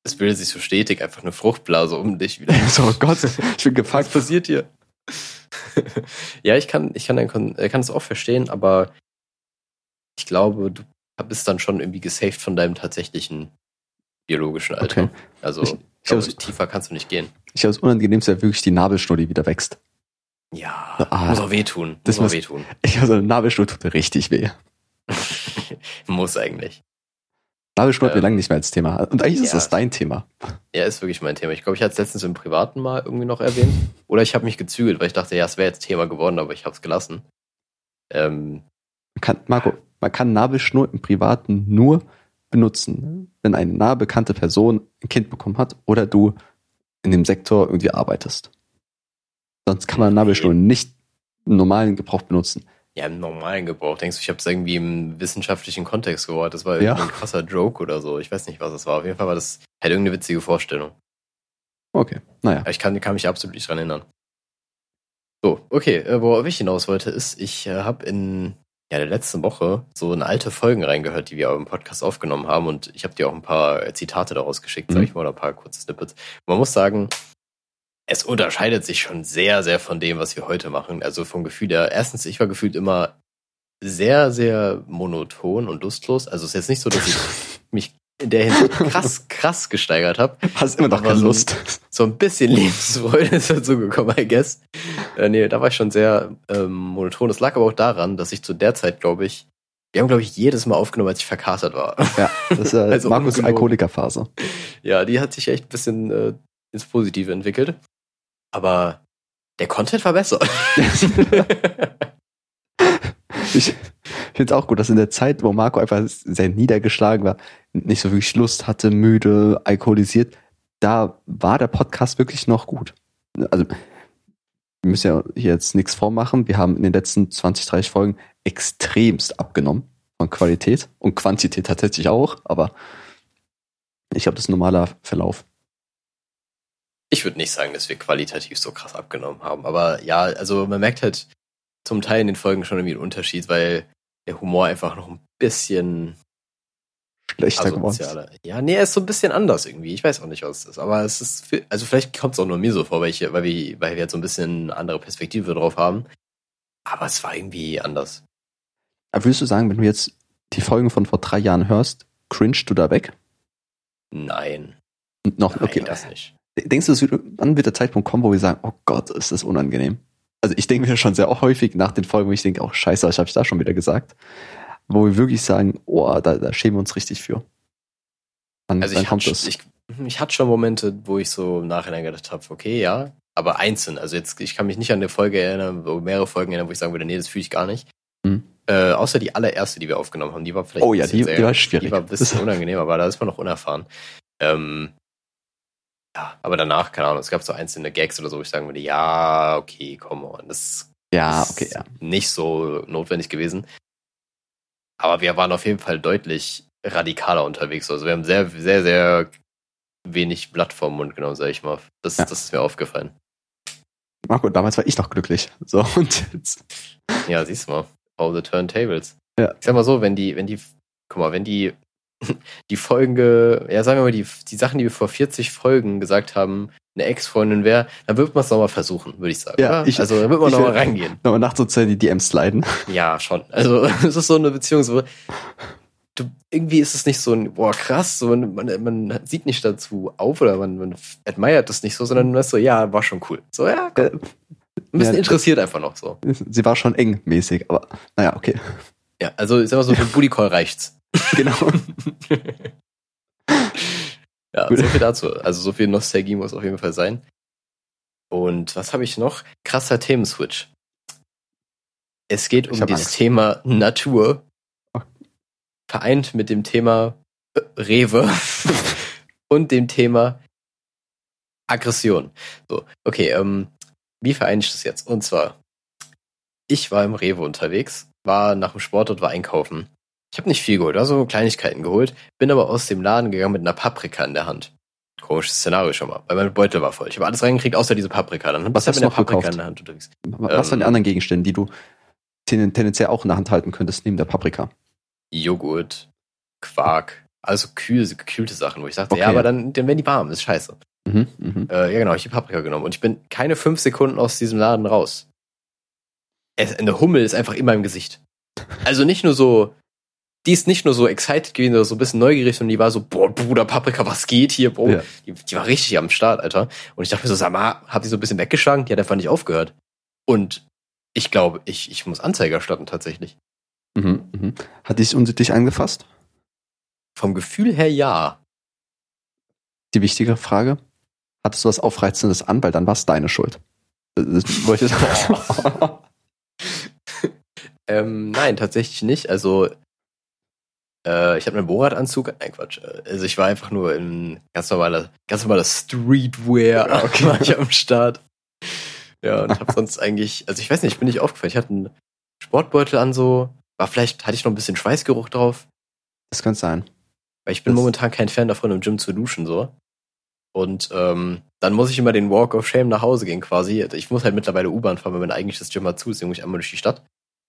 Es bildet sich so stetig einfach eine Fruchtblase um dich wieder. So, oh Gott, ich bin Was gefuckt. passiert hier? ja, ich kann, ich kann, äh, kann es auch verstehen, aber ich glaube, du bist dann schon irgendwie gesaved von deinem tatsächlichen biologischen Alter. Okay. Also, Ich- ich, glaube, tiefer kannst du nicht gehen. Ich glaube, das Unangenehmste wäre wirklich die Nabelschnur, die wieder wächst. Ja, Ah, muss auch wehtun. das muss muss- wehtun. Ich also Nabelschnur tut mir richtig weh. muss eigentlich. Nabelschnur hatten wir Ähm, lange nicht mehr als Thema. Und eigentlich ist ja. das dein Thema. Ja, ist wirklich mein Thema. Ich glaube, ich hatte es letztens im Privaten mal irgendwie noch erwähnt. Oder ich habe mich gezügelt, weil ich dachte, ja, es wäre jetzt Thema geworden, aber ich habe es gelassen. Ähm, kann, Marco, man kann Nabelschnur im Privaten nur benutzen, wenn eine nahe bekannte Person ein Kind bekommen hat oder du in dem Sektor irgendwie arbeitest. Sonst kann man Nabelschnur nicht im normalen Gebrauch benutzen. ja, im normalen Gebrauch. Denkst du, ich habe es irgendwie im wissenschaftlichen Kontext gehört? Das war Ja. irgendwie ein krasser Joke oder so. Ich weiß nicht, was es war. Auf jeden Fall war das halt irgendeine witzige Vorstellung. Okay, naja. Aber ich kann, kann mich absolut nicht dran erinnern. So, okay, äh, worauf ich hinaus wollte, ist, ich äh, habe in ja, der letzten Woche so in alte Folgen reingehört, die wir im Podcast aufgenommen haben und ich habe dir auch ein paar äh, Zitate daraus geschickt, sag Mhm. ich mal, oder ein paar kurze Snippets. Man muss sagen, es unterscheidet sich schon sehr, sehr von dem, was wir heute machen. Also vom Gefühl her, erstens, ich war gefühlt immer sehr, sehr monoton und lustlos. Also es ist jetzt nicht so, dass ich mich in der Hinsicht krass, krass gesteigert habe. Hast immer noch keine so- Lust. So ein bisschen Lebensfreude ist dazu gekommen, I guess. Äh, nee, da war ich schon sehr ähm, monoton. Das lag aber auch daran, dass ich zu der Zeit, glaube ich, wir haben, glaube ich, jedes Mal aufgenommen, als ich verkatert war. Ja, das ist äh, Also Markus. Alkoholikerphase. ja, die hat sich echt ein bisschen äh, ins Positive entwickelt. Aber der Content war besser. Ich finde es auch gut, dass in der Zeit, wo Marco einfach sehr niedergeschlagen war, nicht so wirklich Lust hatte, müde, alkoholisiert, da war der Podcast wirklich noch gut. Also, wir müssen ja hier jetzt nichts vormachen. Wir haben in den letzten 20, 30 Folgen extremst abgenommen von Qualität und Quantität tatsächlich auch, aber ich glaube, das ist ein normaler Verlauf. Ich würde nicht sagen, dass wir qualitativ so krass abgenommen haben. Aber ja, also man merkt halt zum Teil in den Folgen schon irgendwie einen Unterschied, weil der Humor einfach noch ein bisschen Schlechter geworden. Ja, nee, er ist so ein bisschen anders irgendwie. Ich weiß auch nicht, was es ist. Aber es ist, für, also vielleicht kommt es auch nur mir so vor, weil, ich, weil, wir, weil wir jetzt so ein bisschen eine andere Perspektive drauf haben. Aber es war irgendwie anders. Aber würdest du sagen, wenn du jetzt die Folgen von vor drei Jahren hörst, cringest du da weg? Nein. Noch, Nein, okay. das nicht. Denkst du, es wird- wann wird der Zeitpunkt kommen, wo wir sagen, oh Gott, ist das unangenehm? Also ich denke mir schon sehr häufig nach den Folgen, wo ich denke, oh scheiße, was habe ich da schon wieder gesagt? Wo wir wirklich sagen, oh, da, da schämen wir uns richtig für. Wann, Also wann ich hatte, ich, ich hatte schon Momente, wo ich so im Nachhinein gedacht habe, okay, ja, aber einzeln. Also jetzt, ich kann mich nicht an eine Folge erinnern, wo mehrere Folgen erinnern, wo ich sagen würde, nee, das fühle ich gar nicht. Mhm. Äh, außer die allererste, die wir aufgenommen haben, die war vielleicht Oh ein ja, bisschen die, sehr- die war schwierig. Die war ein bisschen unangenehm, aber da ist man noch unerfahren. Ähm, ja, aber danach, keine Ahnung, es gab so einzelne Gags oder so, wo ich sagen würde, ja, okay, come on, das ja, ist okay, ja. nicht so notwendig gewesen. Aber wir waren auf jeden Fall deutlich radikaler unterwegs. Also wir haben sehr, sehr, sehr wenig Blatt vom Mund genommen, sag ich mal. Das, Ja. das ist mir aufgefallen. Marco, damals war ich noch glücklich. So, und jetzt. Ja, siehst du mal. All the turntables. Ja. Ich sag mal so, wenn die, wenn die, guck mal, wenn die, die Folge, ja, sagen wir mal, die, die Sachen, die wir vor 40 Folgen gesagt haben, eine Ex-Freundin wäre, dann wird man es nochmal versuchen, würde ich sagen. Ja, ich- also da wird man nochmal reingehen. Nochmal nachts so die DMs sliden. Ja, schon. Also es ist so eine Beziehung, so du, irgendwie ist es nicht so ein, boah, krass, so, man, man, man sieht nicht dazu auf oder man, man admired das nicht so, sondern man ist so, ja, war schon cool. So, ja, komm, Äh, ein bisschen ja, interessiert einfach noch so. Sie war schon eng mäßig, aber naja, okay. Ja, also ich sag mal so, für den Booty Call reicht's. Genau. Ja, so viel dazu. Also so viel Nostalgie muss auf jeden Fall sein. Und was habe ich noch? Krasser Themenswitch. Es geht um das Angst. Thema Natur. Oh. Vereint mit dem Thema äh, Rewe und dem Thema Aggression. So, okay, ähm, wie vereine ich das jetzt? Und zwar, ich war im Rewe unterwegs, war nach dem Sport dort war einkaufen. Ich habe nicht viel geholt, also Kleinigkeiten geholt, bin aber aus dem Laden gegangen mit einer Paprika in der Hand. Komisches Szenario schon mal, weil mein Beutel war voll. Ich habe alles reingekriegt, außer diese Paprika. Dann Was bist hast du du mit der noch Paprika gekauft? in der Hand unterwegs. Was waren die Ähm, anderen Gegenstände, die du ten- tendenziell auch in der Hand halten könntest, neben der Paprika? Joghurt, Quark, also kühl, gekühlte Sachen, wo ich dachte, Okay. ja, aber dann, dann werden die warm, das ist scheiße. Mhm, mhm. Äh, ja, genau, ich habe die Paprika genommen und ich bin keine fünf Sekunden aus diesem Laden raus. Es, eine Hummel ist einfach immer im Gesicht. Also nicht nur so, die ist nicht nur so excited gewesen oder so ein bisschen neugierig, sondern die war so, boah, Bruder, Paprika, was geht hier, Bro? Ja. Die, die war richtig am Start, Alter. Und ich dachte mir so, sag mal, hab die so ein bisschen weggeschlagen, die hat einfach nicht aufgehört. Und ich glaube, ich, ich muss Anzeige erstatten tatsächlich. Mhm, mhm. Hat dich unsittlich angefasst? Vom Gefühl her ja. Die wichtige Frage, hattest du was Aufreizendes an, weil dann war es deine Schuld. Das, das wollte ich ähm, nein, tatsächlich nicht. Also äh, ich habe einen Bohrradanzug. Nein, Quatsch. Also ich war einfach nur in ganz normaler, ganz normaler Streetwear okay. war ich am Start. Ja, und habe sonst eigentlich, also ich weiß nicht, ich bin nicht aufgefallen. Ich hatte einen Sportbeutel an so, war vielleicht, hatte ich noch ein bisschen Schweißgeruch drauf. Das könnte sein. Weil ich bin Das- momentan kein Fan davon, im Gym zu duschen, so. Und ähm, dann muss ich immer den Walk of Shame nach Hause gehen quasi. Also Ich muss halt mittlerweile U-Bahn fahren, weil mein eigentliches Gym mal zu ist, muss ich einmal durch die Stadt.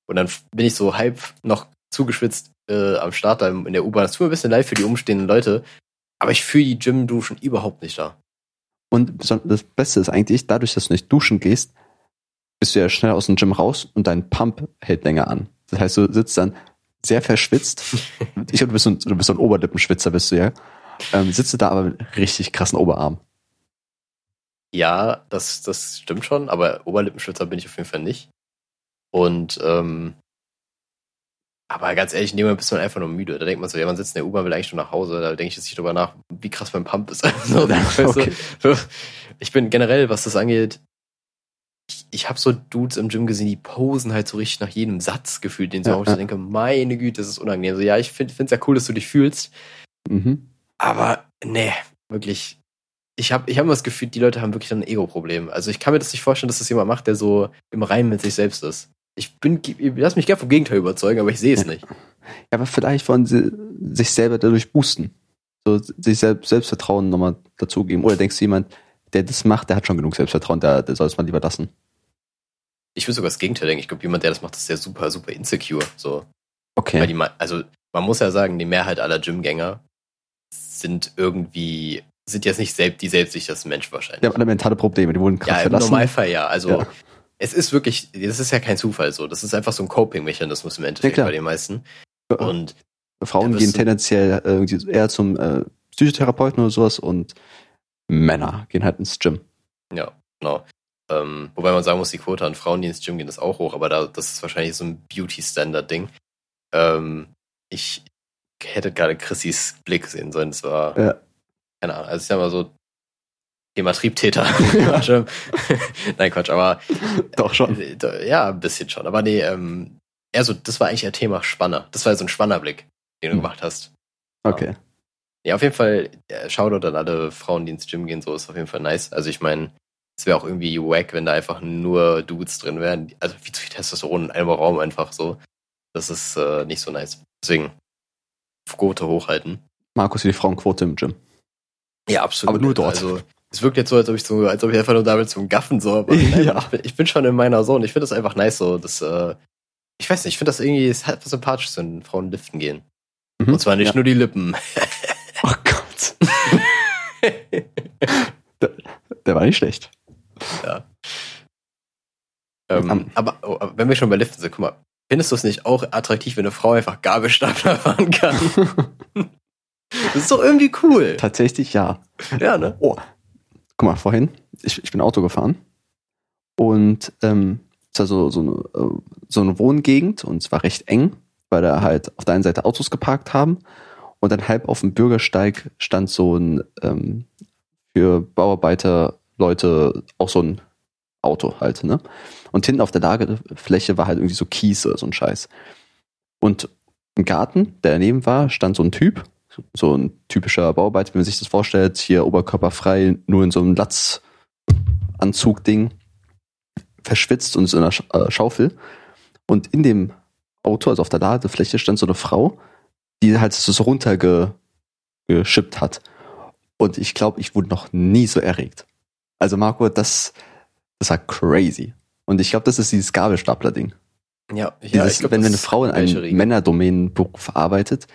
Und dann bin ich so halb noch zugeschwitzt äh, am Start da in der U-Bahn. Das tut mir ein bisschen leid für die umstehenden Leute. Aber ich fühle die Gym-Duschen überhaupt nicht da. Und das Beste ist eigentlich, dadurch, dass du nicht duschen gehst, bist du ja schnell aus dem Gym raus und dein Pump hält länger an. Das heißt, du sitzt dann sehr verschwitzt. ich glaube, du bist so ein, du bist so ein Oberlippenschwitzer, bist du ja. Ähm, sitzt du da aber mit richtig krassen Oberarm. Ja, das, das stimmt schon, aber Oberlippenschwitzer bin ich auf jeden Fall nicht. Und ähm, aber ganz ehrlich, in dem Moment bist man einfach nur müde. Da denkt man so, ja, man sitzt in der U-Bahn, will eigentlich nur nach Hause. Da denke ich jetzt nicht drüber nach, wie krass mein Pump ist. Also, Okay. Ich bin generell, was das angeht, ich, ich habe so Dudes im Gym gesehen, die posen halt so richtig nach jedem Satz gefühlt, den so, Ja, wo ich so ja. denke, meine Güte, das ist unangenehm. So, ja, ich finde es ja cool, dass du dich fühlst, Mhm. aber nee, wirklich. Ich habe ich hab immer das Gefühl, die Leute haben wirklich ein Ego-Problem. Also ich kann mir das nicht vorstellen, dass das jemand macht, der so im Reinen mit sich selbst ist. Ich bin, ich lass mich gerne vom Gegenteil überzeugen, aber ich sehe es nicht. Ja, aber vielleicht wollen sie sich selber dadurch boosten. So sich selbst Selbstvertrauen nochmal dazugeben. Oder denkst du, jemand, der das macht, der hat schon genug Selbstvertrauen, der, der soll es mal lieber lassen. Ich will sogar das Gegenteil denken. Ich glaube, jemand, der das macht, ist ja super, super insecure. So. Weil Okay. die, also man muss ja sagen, die Mehrheit aller Gymgänger sind irgendwie, sind jetzt nicht selbst die selbstsichersten Menschen wahrscheinlich. Die haben alle mentale Probleme, die wurden Ja, gerade im verlassen. Normalfall ja. Also Ja. Es ist wirklich, das ist ja kein Zufall so. Das ist einfach so ein Coping-Mechanismus im Endeffekt klar. bei den meisten. Ja. Und Frauen Ja, gehen tendenziell äh, eher zum äh, Psychotherapeuten oder sowas und Männer gehen halt ins Gym. ja, genau. Ähm, wobei man sagen muss, die Quote an Frauen, die ins Gym gehen, ist auch hoch, aber da, das ist wahrscheinlich so ein Beauty-Standard-Ding. Ähm, ich hätte gerade Chrissys Blick sehen sollen. Das war, Ja. keine Ahnung, also ich sag mal so, Thema Triebtäter. Nein, Quatsch, aber Doch schon. Äh, Ja, ein bisschen schon. Aber nee, ähm, eher so, das war eigentlich eher Thema Spanner. Das war so ein Spannerblick, den du Hm. gemacht hast. Okay. Ja, auf jeden Fall, äh, Shoutout an alle Frauen, die ins Gym gehen, so ist auf jeden Fall nice. Also ich meine, es wäre auch irgendwie wack, wenn da einfach nur Dudes drin wären. Also viel zu viel Testosteron in einem Raum einfach so. Das ist äh, nicht so nice. Deswegen, Quote hochhalten. Markus, die Frauenquote im Gym. Ja, absolut. Aber nur dort. Also, es wirkt jetzt so, als ob ich so, als ob ich einfach nur damit zum Gaffen so. Aber nein, Ja. ich, bin, ich bin schon in meiner Zone. Ich finde das einfach nice so. Das, äh, ich weiß nicht, ich finde das irgendwie, es hat was Sympathisches, wenn Frauen liften gehen. Mhm. Und zwar nicht Ja. nur die Lippen. Oh Gott. der, der war nicht schlecht. ähm, Am- aber, oh, aber wenn wir schon bei Liften sind, guck mal, findest du es nicht auch attraktiv, wenn eine Frau einfach Gabelstapler fahren kann? das ist doch irgendwie cool. Tatsächlich ja. Ja, ne? Oh. Guck mal, vorhin, ich, ich bin Auto gefahren und ähm, es war so, so, eine, äh, so eine Wohngegend und es war recht eng, weil da halt auf der einen Seite Autos geparkt haben und dann halb auf dem Bürgersteig stand so ein ähm, für Bauarbeiter Leute auch so ein Auto halt, ne? Und hinten auf der Lagerfläche war halt irgendwie so Kies oder so ein Scheiß. Und im Garten, der daneben war, stand so ein Typ, so ein typischer Bauarbeiter, wie man sich das vorstellt, hier oberkörperfrei, nur in so einem Latzanzug-Ding, verschwitzt und so in einer äh, Schaufel. Und in dem Auto, also auf der Ladefläche, stand so eine Frau, die halt so runtergeschippt hat. Und ich glaube, ich wurde noch nie so erregt. Also Marco, das, das war crazy. Und ich glaube, das ist dieses Gabelstapler-Ding. Ja, ja Dieses, ich glaub, wenn, wenn eine Frau in einem. Männerdomänenberuf arbeitet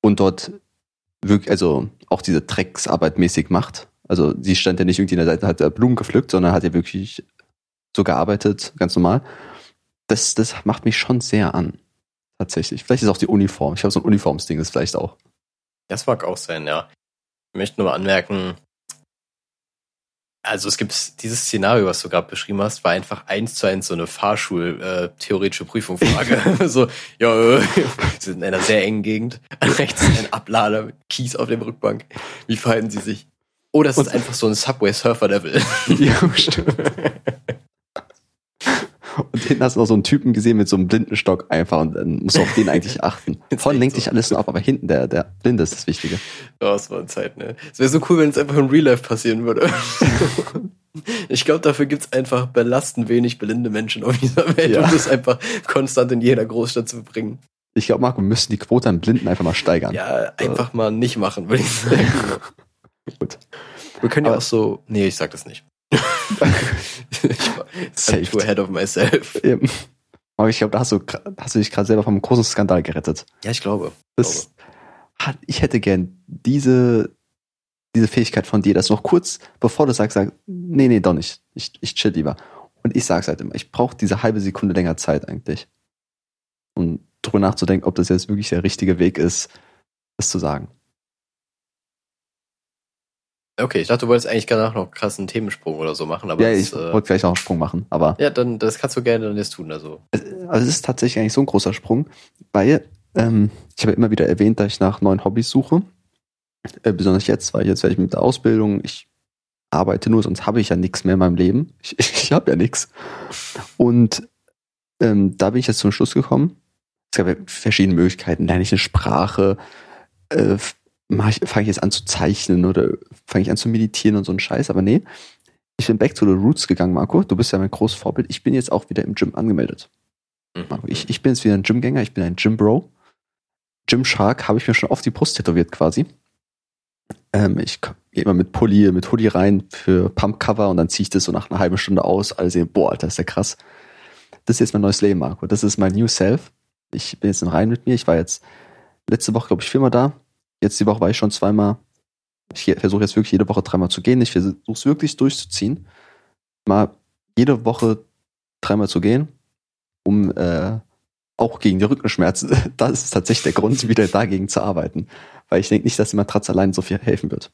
und dort wirklich, also auch diese Drecksarbeit mäßig macht. Also sie stand ja nicht irgendwie in der Seite, hat da Blumen gepflückt, sondern hat ja wirklich so gearbeitet, ganz normal. Das, das macht mich schon sehr an. Tatsächlich. Vielleicht ist auch die Uniform. Ich glaube, so ein Uniformsding ist vielleicht auch. Das mag auch sein, ja. Ich möchte nur anmerken, Also es gibt dieses Szenario, was du gerade beschrieben hast, war einfach eins zu eins so eine Fahrschul-theoretische Prüfungsfrage. so, ja, äh, wir sind in einer sehr engen Gegend. Rechts ein Ablader mit Kies auf dem Rückbank. Wie verhalten sie sich? Oh, das ist einfach so ein Subway-Surfer-Level. Ja, stimmt. Und hinten hast du noch so einen Typen gesehen mit so einem Blindenstock einfach und dann musst du auf den eigentlich achten. Vorne lenkt so. dich alles nur ab, aber hinten der, der Blinde ist das Wichtige. Ja, es war eine Zeit, ne? Es wäre so cool, wenn es einfach im Real Life passieren würde. ich glaube, dafür gibt's einfach belastend wenig blinde Menschen auf dieser Welt, Ja. um das einfach konstant in jeder Großstadt zu bringen. Ich glaube, Marco, wir müssen die Quote an Blinden einfach mal steigern. Ja, einfach mal nicht machen, würde ich sagen. Gut. Wir können ja auch so. Nee, ich sag das nicht. I'm too ahead of myself. Eben. Aber ich glaube, da hast du, hast du dich gerade selber vom großen Skandal gerettet. Ja, ich glaube. Das hat, ich hätte gern diese, diese Fähigkeit von dir, dass du noch kurz, bevor du sagst, sagst, nee, nee, doch nicht. Ich, ich chill lieber. Und ich sag's halt immer, ich brauche diese halbe Sekunde länger Zeit eigentlich. Um drüber nachzudenken, ob das jetzt wirklich der richtige Weg ist, das zu sagen. Okay, ich dachte, du wolltest eigentlich danach noch einen krassen Themensprung oder so machen, aber ja, das, ich äh, wollte gleich noch einen Sprung machen, aber ja, dann das kannst du gerne dann jetzt tun. Also also es ist tatsächlich eigentlich so ein großer Sprung, weil ähm, ich habe immer wieder erwähnt, dass ich nach neuen Hobbys suche. Äh, besonders jetzt, weil jetzt werde ich mit der Ausbildung, ich arbeite nur, sonst habe ich ja nichts mehr in meinem Leben. Ich, ich habe ja nichts. Und ähm, da bin ich jetzt zum Schluss gekommen. Es gab ja verschiedene Möglichkeiten. Lerne ich eine Sprache, äh, fange ich jetzt an zu zeichnen oder fange ich an zu meditieren und so ein Scheiß, aber nee. Ich bin back to the roots gegangen, Marco. Du bist ja mein großes Vorbild. Ich bin jetzt auch wieder im Gym angemeldet. Marco, ich, ich bin jetzt wieder ein Gymgänger, ich bin ein Gym-Bro. Gymshark habe ich mir schon auf die Brust tätowiert quasi. Ähm, ich gehe immer mit Pulli, mit Hoodie rein für Pump-Cover und dann ziehe ich das so nach einer halben Stunde aus. Alle sehen, boah, Alter, ist ja krass. Das ist jetzt mein neues Leben, Marco. Das ist mein New Self. Ich bin jetzt in Reihen mit mir. Ich war jetzt letzte Woche, glaube ich, viermal da. Jetzt die Woche war ich schon zweimal. Ich versuche jetzt wirklich jede Woche dreimal zu gehen. Ich versuche es wirklich durchzuziehen. Mal jede Woche dreimal zu gehen, um äh, auch gegen die Rückenschmerzen. Das ist tatsächlich der Grund, wieder dagegen zu arbeiten. Weil ich denke nicht, dass die Matratze allein so viel helfen wird.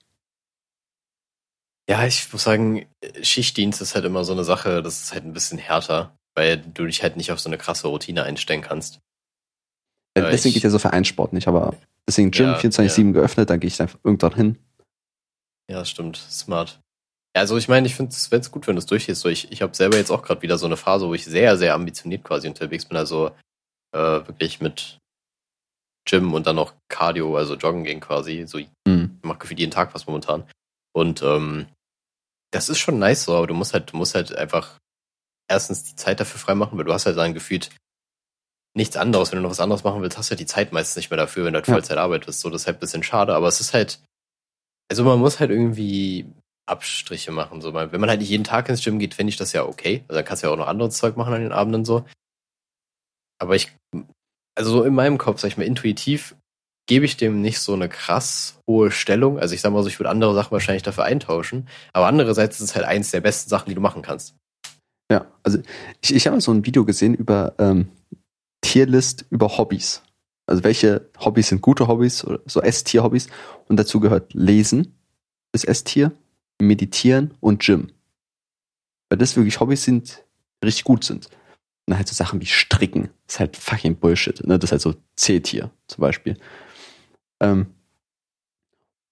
Ja, ich muss sagen, Schichtdienst ist halt immer so eine Sache, das ist halt ein bisschen härter, weil du dich halt nicht auf so eine krasse Routine einstellen kannst. Äh, Ja, deswegen ich- geht ja so Vereinssport nicht, aber deswegen Gym Ja, 24-7 geöffnet, dann gehe ich einfach irgendwann hin. Ja, stimmt, smart. Ja, also ich meine, ich finde es gut, wenn du es durchgehst. So, ich ich habe selber jetzt auch gerade wieder so eine Phase, wo ich sehr, sehr ambitioniert quasi unterwegs bin. Also äh, wirklich mit Gym und dann noch Cardio, also Joggen gehen quasi. So, ich Hm. mache gefühlt jeden Tag was momentan. Und ähm, das ist schon nice so, aber du musst halt, du musst halt einfach erstens die Zeit dafür freimachen, weil du hast halt dann gefühlt nichts anderes. Wenn du noch was anderes machen willst, hast du halt die Zeit meistens nicht mehr dafür, wenn du halt Ja. Vollzeit arbeitest. So, das ist halt ein bisschen schade, aber es ist halt, also man muss halt irgendwie Abstriche machen. So, wenn man halt nicht jeden Tag ins Gym geht, finde ich das ja okay. Also dann kannst du ja auch noch anderes Zeug machen an den Abenden so. Aber ich, also so in meinem Kopf, sag ich mal, intuitiv gebe ich dem nicht so eine krass hohe Stellung. Also ich sag mal so, ich würde andere Sachen wahrscheinlich dafür eintauschen. Aber andererseits ist es halt eins der besten Sachen, die du machen kannst. Ja, also ich, ich habe so ein Video gesehen über ähm, Tierlist über Hobbys. Also welche Hobbys sind gute Hobbys oder so S-Tier-Hobbys und dazu gehört Lesen, das S-Tier, Meditieren und Gym. Weil das wirklich Hobbys sind, die richtig gut sind. Und dann halt so Sachen wie Stricken. Das ist halt fucking Bullshit. Ne? Das ist halt so C-Tier zum Beispiel. Ähm,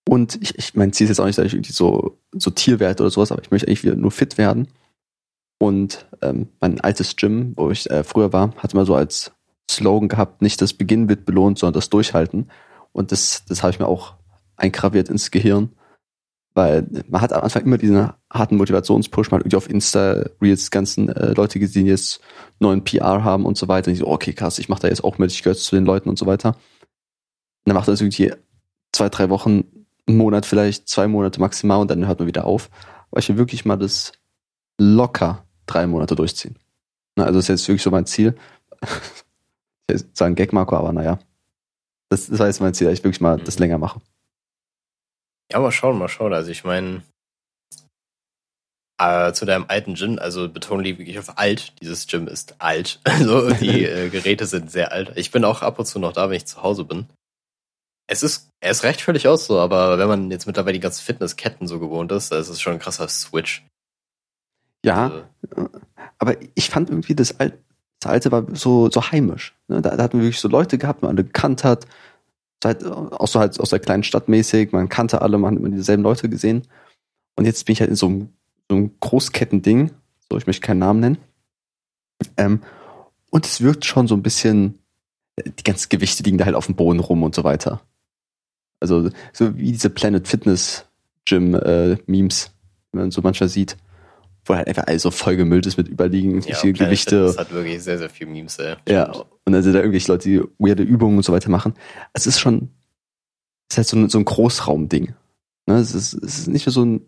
und ich, ich mein Ziel ist jetzt auch nicht, dass ich irgendwie so, so Tierwerte oder sowas, aber ich möchte eigentlich wieder nur fit werden. Und ähm, mein altes Gym, wo ich äh, früher war, hatte mal so als Slogan gehabt, nicht das Beginn wird belohnt, sondern das Durchhalten. Und das, das habe ich mir auch eingraviert ins Gehirn. Weil man hat am Anfang immer diesen harten Motivationspush, man hat irgendwie auf Insta Reels ganzen äh, Leute gesehen, die jetzt neuen PR haben und so weiter. Und ich so, okay, krass, ich mache da jetzt auch mit, ich gehöre zu den Leuten und so weiter. Und dann macht das irgendwie zwei, drei Wochen, einen Monat vielleicht, zwei Monate maximal und dann hört man wieder auf. Aber ich will wirklich mal das locker drei Monate durchziehen. Na, also das ist jetzt wirklich so mein Ziel. Ich will sagen Gag, Marco, aber naja. Das, das war jetzt mein Ziel, dass ich wirklich mal das Mhm. länger mache. Ja, mal schauen, mal schauen. Also ich meine, äh, zu deinem alten Gym, also Betonung liegt wirklich auf alt. Dieses Gym ist alt. Also die äh, Geräte sind sehr alt. Ich bin auch ab und zu noch da, wenn ich zu Hause bin. Es ist, es reicht völlig aus so, aber wenn man jetzt mittlerweile die ganzen Fitnessketten so gewohnt ist, da ist es schon ein krasser Switch. Ja, Also, aber ich fand irgendwie das, Al das Alte war so, so heimisch. Ne? Da, da hatten wir wirklich so Leute gehabt, man alle gekannt hat. Seit, auch so halt aus der kleinen Stadt mäßig, man kannte alle, man hat immer dieselben Leute gesehen. Und jetzt bin ich halt in so einem, so einem Großkettending, so ich möchte keinen Namen nennen. Ähm, und es wirkt schon so ein bisschen, die ganzen Gewichte liegen da halt auf dem Boden rum und so weiter. Also so wie diese Planet Fitness Gym äh, Memes, wenn man so manchmal sieht, wo halt einfach alles so voll gemüllt ist mit überliegenden ja, Planet Gewichte. Fitness hat wirklich sehr, sehr viel Memes, ey. Ja, und dann sind da irgendwelche Leute, die weirde Übungen und so weiter machen. Es ist schon, es ist halt so ein, so ein Großraumding. Ne? Es, ist, es ist nicht mehr so ein,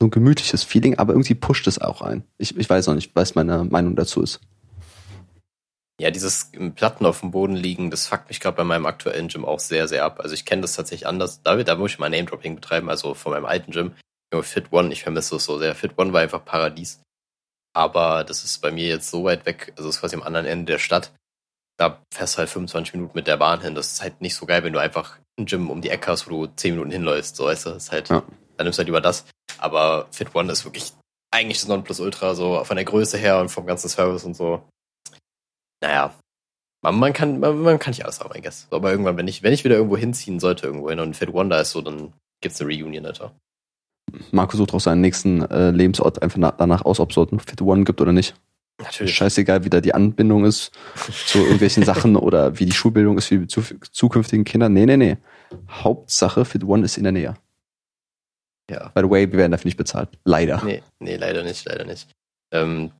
so ein gemütliches Feeling, aber irgendwie pusht es auch ein. Ich, ich weiß noch nicht, was meine Meinung dazu ist. Ja, dieses Platten auf dem Boden liegen, das fuckt mich gerade bei meinem aktuellen Gym auch sehr, sehr ab. Also ich kenne das tatsächlich anders. Da, da muss ich mal Name-Dropping betreiben, also von meinem alten Gym. Nur Fit One, ich vermisse es so sehr. Fit One war einfach Paradies. Aber das ist bei mir jetzt so weit weg, also es ist quasi am anderen Ende der Stadt. Da fährst du halt 25 Minuten mit der Bahn hin. Das ist halt nicht so geil, wenn du einfach ein Gym um die Ecke hast, wo du 10 Minuten hinläufst. So weißt du, das ist halt, Ja. dann nimmst du halt über das. Aber Fit One ist wirklich eigentlich das Nonplusultra, so von der Größe her und vom ganzen Service und so. Naja, man, man kann, man, man kann nicht alles haben, I guess. Aber irgendwann, wenn ich, wenn ich wieder irgendwo hinziehen sollte, irgendwo hin und Fit One da ist so, dann gibt's eine Reunion, Alter. Marco sucht auch seinen nächsten äh, Lebensort einfach na, danach aus, ob es dort einen Fit One gibt oder nicht. Natürlich. Scheißegal, wie da die Anbindung ist zu irgendwelchen Sachen oder wie die Schulbildung ist für die zu, zukünftigen Kinder. Nee, nee, nee. Hauptsache Fit One ist in der Nähe. Ja. By the way, wir werden dafür nicht bezahlt. Leider. Nee, nee, leider nicht, leider nicht. Ähm,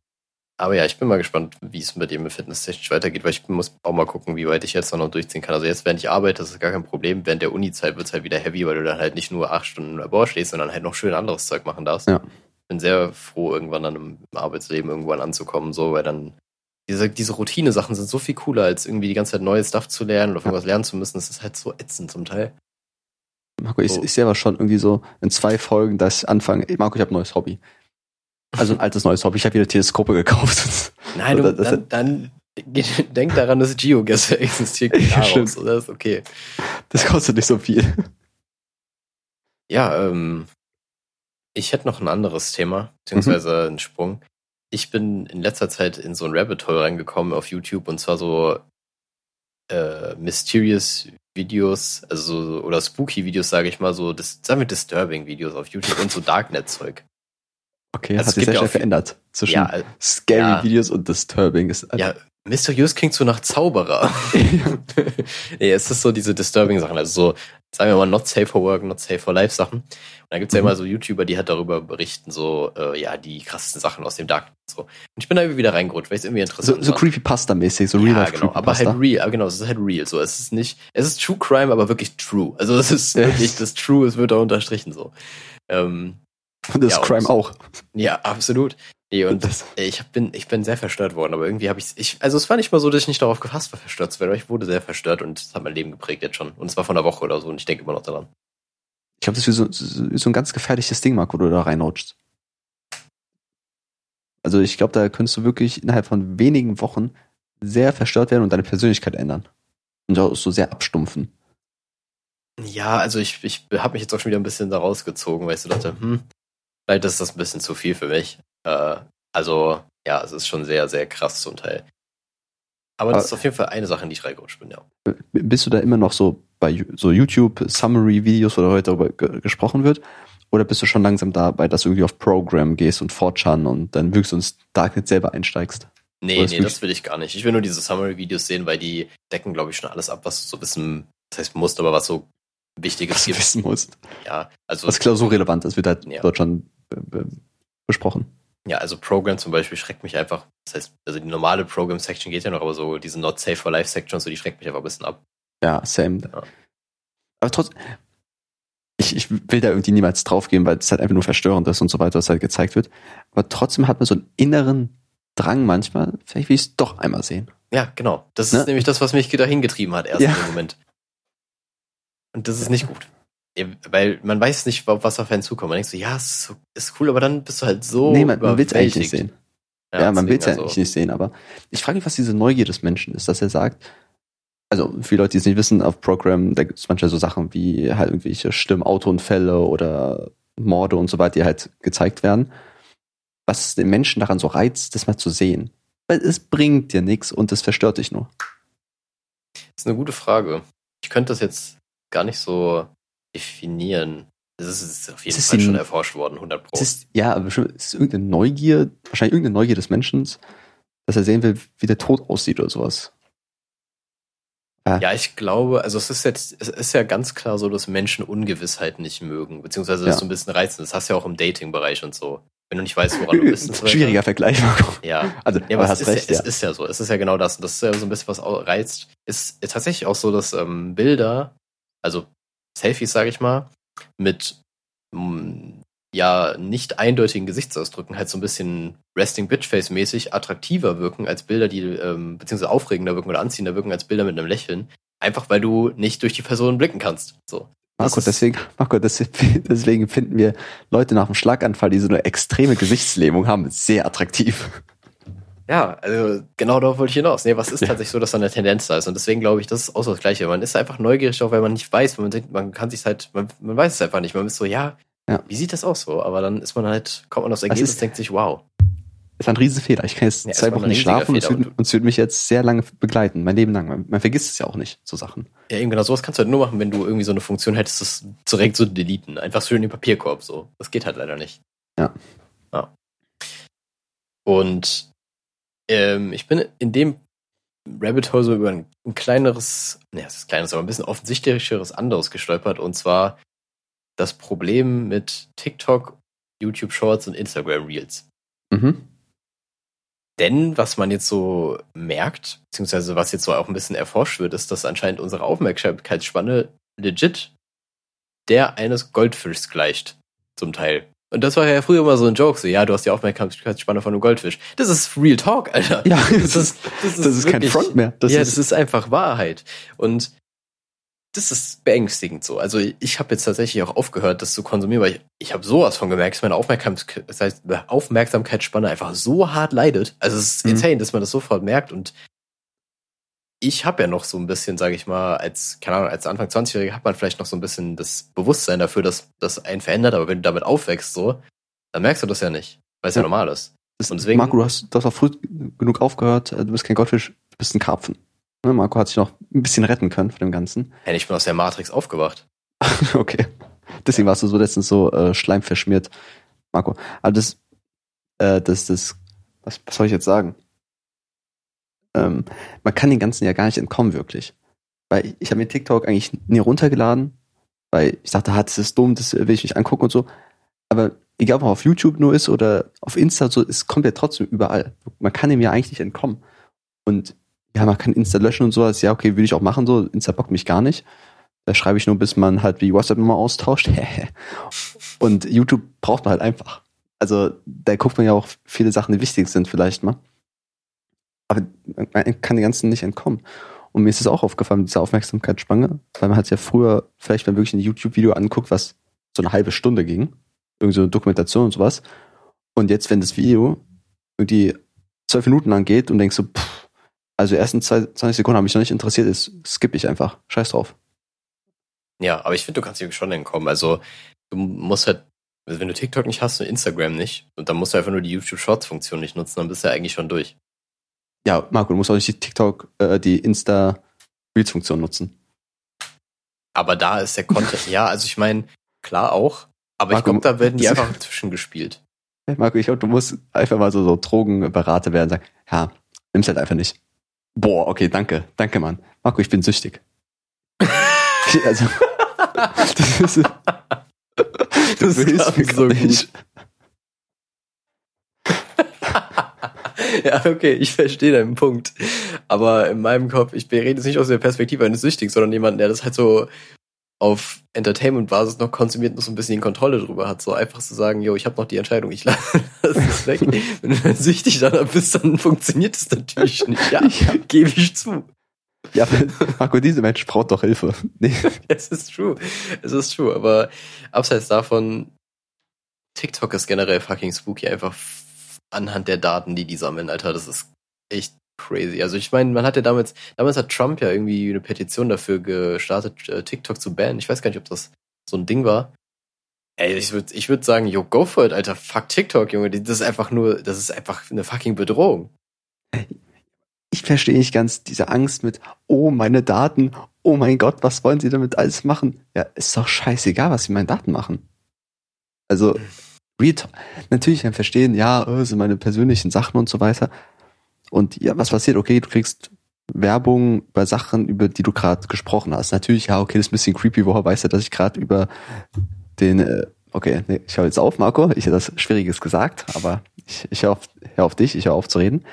aber ja, ich bin mal gespannt, wie es mit dem fitnesstechnisch weitergeht, weil ich muss auch mal gucken, wie weit ich jetzt noch durchziehen kann. Also jetzt, während ich arbeite, das ist gar kein Problem. Während der Uni-Zeit wird es halt wieder heavy, weil du dann halt nicht nur acht Stunden im Labor stehst, sondern halt noch schön anderes Zeug machen darfst. Ja. Bin sehr froh, irgendwann dann im Arbeitsleben irgendwann anzukommen, so, weil dann diese, diese Routine-Sachen sind so viel cooler, als irgendwie die ganze Zeit neue Stuff zu lernen oder irgendwas lernen zu müssen. Das ist halt so ätzend zum Teil. Marco, ich, So. ich sehe aber schon irgendwie so in zwei Folgen, dass ich anfange, Marco, ich habe ein neues Hobby. Also ein altes neues Hobby. Ich habe wieder Teleskope gekauft. Nein, du, das- dann, dann denk daran, dass GeoGuessr existiert. Daraus, Stimmt. oder? ist okay. Das kostet nicht so viel. Ja, ähm, ich hätte noch ein anderes Thema, beziehungsweise einen Sprung. Ich bin in letzter Zeit in so ein Rabbit Hole reingekommen auf YouTube und zwar so äh, mysterious Videos, also so- oder spooky Videos, sage ich mal, so dis sagen wir disturbing Videos auf YouTube und so Darknet-Zeug. Okay, Also hat sich sehr schnell verändert. Zwischen Ja, scary ja. Videos und disturbing. Ist, ja, mysteriös klingt so nach Zauberer. nee, es ist so diese disturbing Sachen, also so, sagen wir mal, not safe for work, not safe for life Sachen. Und dann gibt's ja Mhm. immer so YouTuber, die halt darüber berichten, so, äh, ja, die krassesten Sachen aus dem Dark. So. Und ich bin da irgendwie wieder reingerutscht, weil es irgendwie so, interessant so fand. Creepypasta-mäßig, so ja, Real-Life genau, aber halt real, aber genau, es ist halt real, so, es ist nicht, es ist True Crime, aber wirklich true. Also es ist wirklich, das True, es wird da unterstrichen, so. Ähm, das ja, Crime und- auch. ja, absolut. Nee, und das, ich bin, ich bin sehr verstört worden, aber irgendwie habe ich, ich, also es war nicht mal so, dass ich nicht darauf gefasst war, verstört zu werden, aber ich wurde sehr verstört und es hat mein Leben geprägt jetzt schon. Und es war von einer Woche oder so und ich denke immer noch daran. ich glaube, das ist wie so, so so ein ganz gefährliches Ding, Marco, wo du da reinrutschst. Also ich glaube, da könntest du wirklich innerhalb von wenigen Wochen sehr verstört werden und deine Persönlichkeit ändern. Und auch so sehr abstumpfen. Ja, also ich, ich habe mich jetzt auch schon wieder ein bisschen da rausgezogen, weil ich so dachte, hm, vielleicht ist das ein bisschen zu viel für mich. Äh, also, ja, es ist schon sehr, sehr krass zum Teil. Aber das ist auf jeden Fall eine Sache, in die ich reingerutscht bin, ja. Bist du da immer noch so bei so YouTube-Summary-Videos, wo heute darüber ge gesprochen wird? Oder bist du schon langsam dabei, dass du irgendwie auf Program gehst und 4chan und dann wirklich so ins Darknet selber einsteigst? Nee, Oder nee, das will ich gar nicht. Ich will nur diese Summary-Videos sehen, weil die decken, glaube ich, schon alles ab, was du so wissen, das heißt musst, aber was so Wichtiges Was du gibt. wissen musst. Ja, also, Was klausurrelevant ist, wird halt Ja. dort schon äh, be- besprochen. ja, also Program zum Beispiel schreckt mich einfach, das heißt, also die normale Program-Section geht ja noch, aber so diese Not Safe for Life-Section, so, die schreckt mich einfach ein bisschen ab. Ja, same. Ja. Aber trotzdem, ich, ich will da irgendwie niemals draufgehen, weil es halt einfach nur verstörend ist und so weiter, was halt gezeigt wird. Aber trotzdem hat man so einen inneren Drang manchmal, vielleicht will ich es doch einmal sehen. Ja, genau. Das Ne? ist nämlich das, was mich dahin getrieben hat, erst Ja. dem Moment. Und das ist nicht gut. Ja, Weil man weiß nicht, was auf einen zukommt. Man denkt so, ja, ist, ist cool, aber dann bist du halt so. nee, man, man will es eigentlich nicht sehen. Ja, man will es ja deswegen, eigentlich nicht sehen, aber ich frage mich, was diese Neugier des Menschen ist, dass er sagt, also viele Leute, die es nicht wissen, auf Program, da gibt es manchmal so Sachen wie halt irgendwelche schlimmen Autounfälle oder Morde und so weiter, die halt gezeigt werden. Was den Menschen daran so reizt, das mal zu sehen. Weil es bringt dir nichts und es verstört dich nur. Das ist eine gute Frage. Ich könnte das jetzt gar nicht so definieren. Das ist, auf jeden Es ist Fall schon erforscht worden, 100 Pro. Es ist, ja, aber bestimmt, es ist irgendeine Neugier, wahrscheinlich irgendeine Neugier des Menschen, dass er sehen will, wie der Tod aussieht oder sowas. Ja, ich glaube, also es ist jetzt, es ist ja ganz klar so, dass Menschen Ungewissheit nicht mögen, beziehungsweise das Ja. so ein bisschen reizen. Das hast du ja auch im Dating-Bereich und so. Wenn du nicht weißt, woran du bist. weiter. Schwieriger Vergleich. Ja, Also, ja, aber aber es hast ist, recht, ja, ja. es ist ja so. Es ist ja genau das. Und das ist ja so ein bisschen was reizt. Ist tatsächlich auch so, dass ähm, Bilder, also Selfies, sage ich mal, mit mm, ja nicht eindeutigen Gesichtsausdrücken halt so ein bisschen Resting Bitch Face mäßig attraktiver wirken als Bilder, die ähm, beziehungsweise aufregender wirken oder anziehender wirken als Bilder mit einem Lächeln. Einfach weil du nicht durch die Person blicken kannst. So. Marco, deswegen, Marco, deswegen finden wir Leute nach dem Schlaganfall, die so eine extreme Gesichtslähmung haben, sehr attraktiv. Ja, also genau darauf wollte ich hinaus. Nee, was ist Ja. tatsächlich so, dass da eine Tendenz da ist? Und deswegen glaube ich, das ist auch so das Gleiche. Man ist einfach neugierig, auch weil man nicht weiß, man denkt, man kann sich halt, man, man weiß es einfach nicht. Man ist so, ja, Ja. wie sieht das aus so? Aber dann ist man halt, kommt man aufs Ergebnis ist- und denkt sich, wow. Das war ein Riesenfehler. Ich kann jetzt Ja, es zwei Wochen nicht schlafen und es, Fehler. und es wird mich jetzt sehr lange begleiten, mein Leben lang. Man, man vergisst es ja auch nicht, so Sachen. Ja, eben genau sowas kannst du halt nur machen, wenn du irgendwie so eine Funktion hättest, das direkt so deleten. Einfach schön in den Papierkorb so. Das geht halt leider nicht. Ja. ja. Und ähm, ich bin in dem Rabbit Hole so über ein, ein kleineres, ne, es ist kleineres, aber ein bisschen offensichtlicheres anderes gestolpert. Und zwar das Problem mit TikTok, YouTube Shorts und Instagram Reels. Mhm. Denn was man jetzt so merkt, beziehungsweise was jetzt so auch ein bisschen erforscht wird, ist, dass anscheinend unsere Aufmerksamkeitsspanne legit der eines Goldfischs gleicht. Zum Teil. Und das war ja früher immer so ein Joke, so, ja, du hast die Aufmerksamkeitsspanne von einem Goldfisch. Das ist Real Talk, Alter. Ja, das ist, das Das ist kein wirklich- Front mehr. Das ja, ist, das ist einfach Wahrheit. Und das ist beängstigend so. Also ich habe jetzt tatsächlich auch aufgehört, das zu konsumieren, weil ich, ich habe sowas von gemerkt, dass meine Aufmerksamkeit, das heißt, Aufmerksamkeitsspanne einfach so hart leidet. Also es ist Mhm. insane, dass man das sofort merkt. Und ich habe ja noch so ein bisschen, sage ich mal, als, keine Ahnung, als Anfang 20-Jähriger hat man vielleicht noch so ein bisschen das Bewusstsein dafür, dass das einen verändert, aber wenn du damit aufwächst, so, dann merkst du das ja nicht, weil es ja. Ja. normal ist. das, und deswegen- Marco, du hast, du hast auch früh genug aufgehört. äh, Du bist kein Goldfisch, du bist ein Karpfen. Ne, Marco hat sich noch ein bisschen retten können von dem Ganzen. Ja, ich bin aus der Matrix aufgewacht. okay. Deswegen warst du so letztens so äh, Schleim verschmiert, Marco. Aber das, äh, das, das, was, was soll ich jetzt sagen? Ähm, man kann den Ganzen ja gar nicht entkommen, wirklich. Weil ich, habe mir TikTok eigentlich nie runtergeladen, weil ich dachte, ah, das ist dumm, das will ich nicht angucken und so. Aber egal, ob man auf YouTube nur ist oder auf Insta, so, es kommt ja trotzdem überall. Man kann dem ja eigentlich nicht entkommen. Und ja, man kann Insta löschen und sowas. Ja, okay, würde ich auch machen, so. Insta bockt mich gar nicht. Da schreibe ich nur, bis man halt die WhatsApp-Nummer austauscht. und YouTube braucht man halt einfach. Also, da guckt man ja auch viele Sachen, die wichtig sind, vielleicht mal. Aber man kann den Ganzen nicht entkommen. Und mir ist es auch aufgefallen, mit dieser Aufmerksamkeitsspanne, weil man hat ja früher, vielleicht wenn man wirklich ein YouTube-Video anguckt, was so eine halbe Stunde ging, irgendwie so eine Dokumentation und sowas. Und jetzt, wenn das Video irgendwie zwölf Minuten lang geht und denkst so, pff, also die ersten zwei- 20 Sekunden haben mich noch nicht interessiert, ist skippe ich einfach. Scheiß drauf. Ja, aber ich finde, du kannst dir schon entkommen. Also, du musst halt, also wenn du TikTok nicht hast und Instagram nicht, und dann musst du einfach nur die YouTube Shorts Funktion nicht nutzen, dann bist du ja eigentlich schon durch. Ja, Marco, du musst auch nicht die TikTok, äh, die Insta Reels-Funktion nutzen. Aber da ist der Content, ja, also ich meine, klar auch, aber ich Marco, glaube, da werden die einfach zwischengespielt. Marco, ich glaube, du musst einfach mal so, so Drogenberater werden und sagen, ja, nimm's halt einfach nicht. Boah, okay, danke, danke, Mann. Marco, ich bin süchtig. also, das ist, du Das willst mir so nicht. ja, okay, ich verstehe deinen Punkt. Aber in meinem Kopf, ich rede jetzt nicht aus der Perspektive eines Süchtigen, sondern jemanden, der das halt so auf Entertainment-Basis noch konsumiert und so ein bisschen die Kontrolle drüber hat. So einfach zu sagen, yo, ich habe noch die Entscheidung, ich lasse es weg. Wenn du dann süchtig danach bist, dann funktioniert es natürlich nicht. Ja, Ja. gebe ich zu. Ja, Marco, diese Mensch braucht doch Hilfe. Nee. Es ist true. Es ist true. Aber abseits davon, TikTok ist generell fucking spooky. Einfach anhand der Daten, die die sammeln, Alter. Das ist echt crazy. Also ich meine, man hat ja damals, damals hat Trump ja irgendwie eine Petition dafür gestartet, äh, TikTok zu bannen. Ich weiß gar nicht, ob das so ein Ding war. Ey, ich würde ich würd sagen, yo, go for it, Alter. Fuck TikTok, Junge. Das ist einfach nur, das ist einfach eine fucking Bedrohung. Ich verstehe nicht ganz diese Angst mit, oh, meine Daten, oh mein Gott, was wollen sie damit alles machen? Ja, ist doch scheißegal, was sie mit meinen Daten machen. Also, read, natürlich kann verstehen, ja, oh, sind meine persönlichen Sachen und so weiter. Und ja, was passiert? Okay, du kriegst Werbung bei Sachen, über die du gerade gesprochen hast. Natürlich, ja, okay, das ist ein bisschen creepy, woher weißt du, dass ich gerade über den, äh, okay, nee, ich höre jetzt auf, Marco, ich habe das Schwieriges gesagt, aber ich, ich höre auf, hör auf dich, ich höre auf zu reden.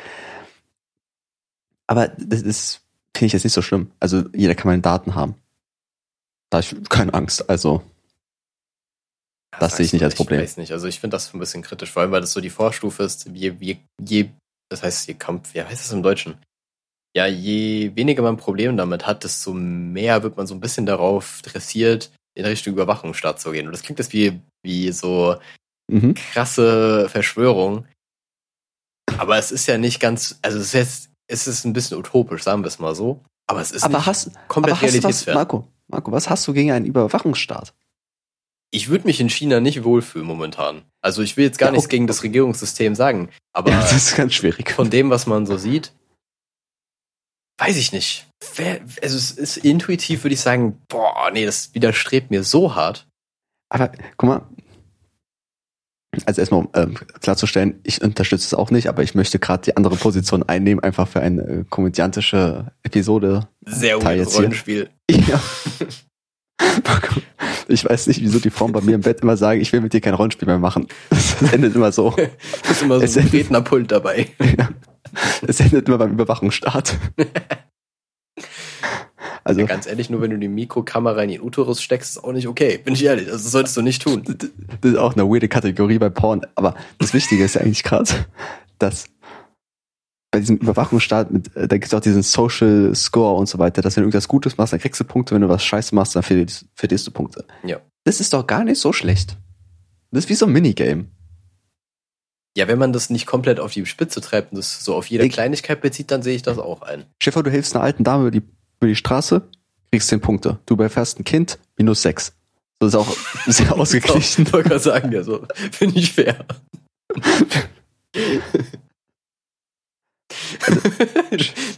Aber das ist, finde ich jetzt nicht so schlimm. Also jeder kann meine Daten haben. Da habe ich keine Angst, also das sehe ich nicht als Problem. Ich weiß nicht, also ich finde das ein bisschen kritisch, vor allem weil das so die Vorstufe ist, je, je, je das heißt, je Kampf, wie heißt das im Deutschen? Ja, je weniger man Probleme damit hat, desto mehr wird man so ein bisschen darauf dressiert, in Richtung Überwachungsstaat zu gehen. Und das klingt jetzt wie, wie so mhm. krasse Verschwörung. Aber es ist ja nicht ganz, also es ist jetzt, es ist ein bisschen utopisch, sagen wir es mal so. Aber es ist aber hast, komplett aber realitätsfern. Marco, Marco, was hast du gegen einen Überwachungsstaat? Ich würde mich in China nicht wohlfühlen momentan. Also ich will jetzt gar ja, nichts okay. gegen das Regierungssystem sagen, aber ja, das ist ganz schwierig. Von dem, was man so sieht, weiß ich nicht. Also es ist intuitiv, würde ich sagen, boah, nee, das widerstrebt mir so hart. Aber guck mal, also erstmal um ähm, klarzustellen, ich unterstütze es auch nicht, aber ich möchte gerade die andere Position einnehmen, einfach für eine äh, komödiantische Episode. Sehr gutes Rollenspiel. Ja. Ich weiß nicht, wieso die Frauen bei mir im Bett immer sagen, ich will mit dir kein Rollenspiel mehr machen. Es endet immer so. Du bist immer so ein Rednerpult dabei. Ja. Es endet immer beim Überwachungsstart. Also, ja, ganz ehrlich, nur wenn du die Mikrokamera in den Uterus steckst, ist auch nicht okay. Bin ich ehrlich. Also, das solltest du nicht tun. Das ist auch eine weirde Kategorie bei Porn. Aber das Wichtige ist ja eigentlich gerade, dass bei diesem Überwachungsstaat, mit, äh, da gibt es auch diesen Social Score und so weiter, dass wenn du irgendwas Gutes machst, dann kriegst du Punkte, wenn du was Scheiße machst, dann verlierst, verlierst du Punkte. Ja. Das ist doch gar nicht so schlecht. Das ist wie so ein Minigame. Ja, wenn man das nicht komplett auf die Spitze treibt und das so auf jede ich, Kleinigkeit bezieht, dann sehe ich das auch ein. Schiffer, du hilfst einer alten Dame über die, über die Straße, kriegst 10 Punkte. Du überfährst ein Kind, minus 6. Das ist auch sehr ausgeglichen. Ich wollte sagen, ja, so finde ich fair.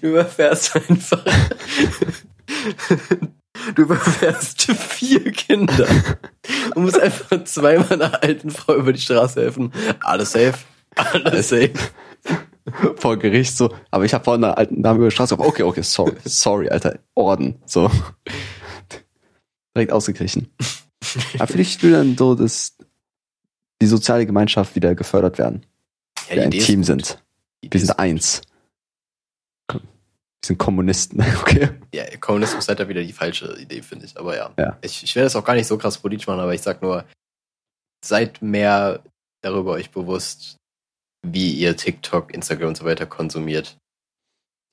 du überfährst einfach. Du überfährst vier Kinder und musst einfach zweimal einer alten Frau über die Straße helfen. Alles safe. Alles safe. Vor Gericht so, aber ich habe vor einer alten Dame über die Straße. Okay, okay, sorry, sorry, Alter. Orden. So. Direkt ausgeglichen. Aber vielleicht will dann so, dass die soziale Gemeinschaft wieder gefördert werden. Ja, wir ein Team sind. Wir sind eins. Wir sind Kommunisten, okay. Ja, Kommunismus ist halt da wieder die falsche Idee, finde ich. Aber ja. ja. Ich, ich werde das auch gar nicht so krass politisch machen, aber ich sag nur, seid mehr darüber euch bewusst, wie ihr TikTok, Instagram und so weiter konsumiert.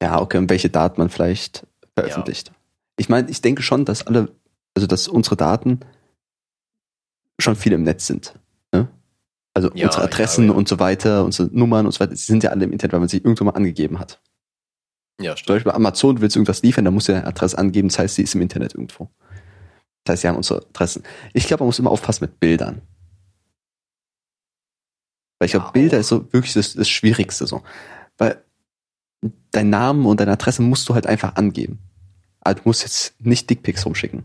Ja, okay, und welche Daten man vielleicht veröffentlicht. Ja. Ich meine, ich denke schon, dass alle, also dass unsere Daten schon viel im Netz sind. Ne? Also ja, unsere Adressen ja, und so weiter, unsere Nummern und so weiter, die sind ja alle im Internet, weil man sie irgendwo mal angegeben hat. Ja, stimmt. Zum Beispiel Amazon, du willst irgendwas liefern, da muss er eine Adresse angeben, das heißt, sie ist im Internet irgendwo. Das heißt, sie haben unsere Adressen. Ich glaube, man muss immer aufpassen mit Bildern. Weil ich glaube, ja, Bilder ist so wirklich das, das Schwierigste so. Weil dein Namen und deine Adresse musst du halt einfach angeben. Aber du musst jetzt nicht Dickpics rumschicken.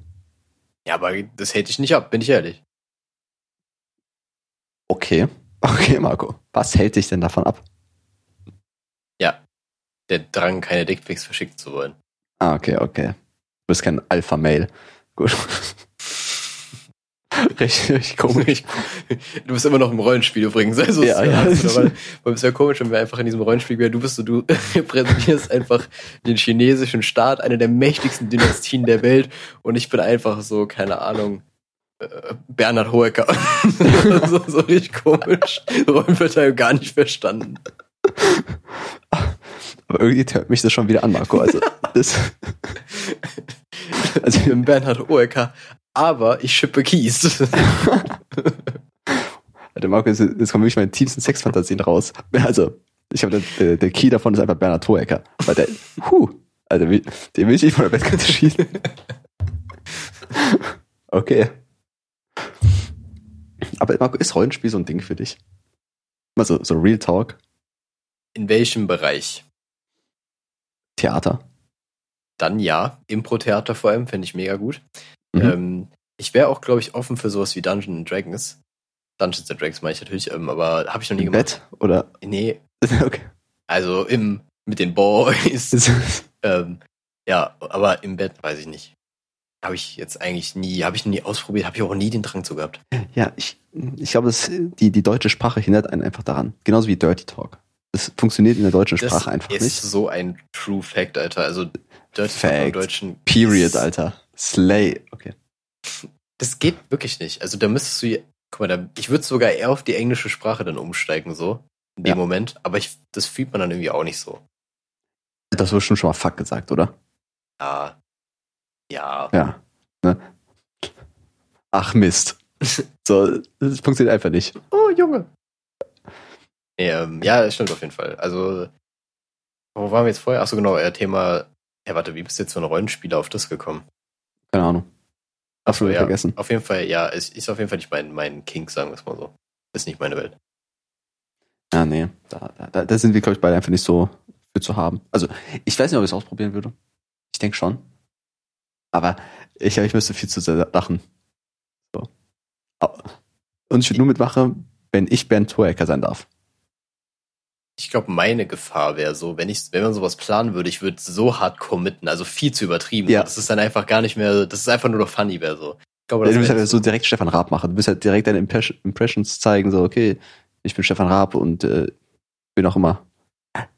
Ja, aber das hätte ich nicht ab, bin ich ehrlich. Okay. Okay, Marco. Was hält dich denn davon ab? Der Drang, keine Dickpics verschicken zu wollen. Ah, okay, okay. Du bist kein Alpha-Mail. Gut. richtig, komisch. Du bist immer noch im Rollenspiel übrigens. Also ja, ja. Weil, weil es wäre komisch, wenn wir einfach in diesem Rollenspiel wären. Du bist so, du repräsentierst einfach den chinesischen Staat, eine der mächtigsten Dynastien der Welt und ich bin einfach so, keine Ahnung, äh, Bernhard Hoeker. so, so richtig komisch. Rollenverteilung gar nicht verstanden. Aber irgendwie hört mich das schon wieder an, Marco. Also, das, also ich bin Bernhard Oecker, aber ich schippe Kies. Alter, Marco, jetzt, jetzt kommen wirklich meine tiefsten Sexfantasien raus. Also, Ich habe der, der Key davon ist einfach Bernhard Toecker. Weil der, huh, also den will ich nicht von der Bettkante schießen. okay. Aber Marco, ist Rollenspiel so ein Ding für dich? Mal so, so Real Talk, In welchem Bereich? Theater. Dann ja, Impro-Theater vor allem, finde ich mega gut. Mhm. Ähm, ich wäre auch, glaube ich, offen für sowas wie Dungeons and Dragons. Dungeons and Dragons meine ich natürlich, ähm, aber habe ich noch nie Im gemacht. Bett oder? Nee, Okay. also im mit den Boys. ähm, ja, aber im Bett weiß ich nicht. Habe ich jetzt eigentlich nie, habe ich nie ausprobiert, habe ich auch nie den Drang zu gehabt. Ja, ich, ich glaube, das- die, die deutsche Sprache hindert einen einfach daran. Genauso wie Dirty Talk. Das funktioniert in der deutschen Das Sprache einfach ist nicht. so ein True Fact, Alter. Also Dirty Talk im Fact. Deutschen. Period, ist- Alter. Slay. Okay. Das geht wirklich nicht. Also da müsstest du, guck mal, da, ich würde sogar eher auf die englische Sprache dann umsteigen, so, in dem Ja. Moment. Aber ich, das fühlt man dann irgendwie auch nicht so. Das wurde schon schon mal Fuck gesagt, oder? Ja. Ja. Ja. Ne? Ach Mist. So, das funktioniert einfach nicht. Oh, Junge. Nee, ähm, ja, das stimmt auf jeden Fall. Also, wo waren wir jetzt vorher? Achso, genau, äh, Thema, ja, warte, wie bist du jetzt von Rollenspieler auf das gekommen? Keine Ahnung. Achso, Absolut ja. vergessen. Auf jeden Fall, ja, es ist auf jeden Fall nicht mein, mein King, sagen wir es mal so. Ist nicht meine Welt. Ja, nee. Da, da, da sind wir, glaube ich, beide einfach nicht so für zu haben. Also, ich weiß nicht, ob ich es ausprobieren würde. Ich denke schon. Aber ich, ich müsste viel zu sehr lachen. So. Und ich würde nur mitmachen, wenn ich Bernd Toecker sein darf. Ich glaube, meine Gefahr wäre so, wenn ich, wenn man sowas planen würde, ich würde so hart committen, also viel zu übertrieben. Ja. Das ist dann einfach gar nicht mehr, das ist einfach nur noch funny wäre so. Ich glaube, Du das musst wär halt so direkt Stefan Raab machen. Du musst halt direkt deine Impres- Impressions zeigen, so, okay, ich bin Stefan Raab und äh, bin auch immer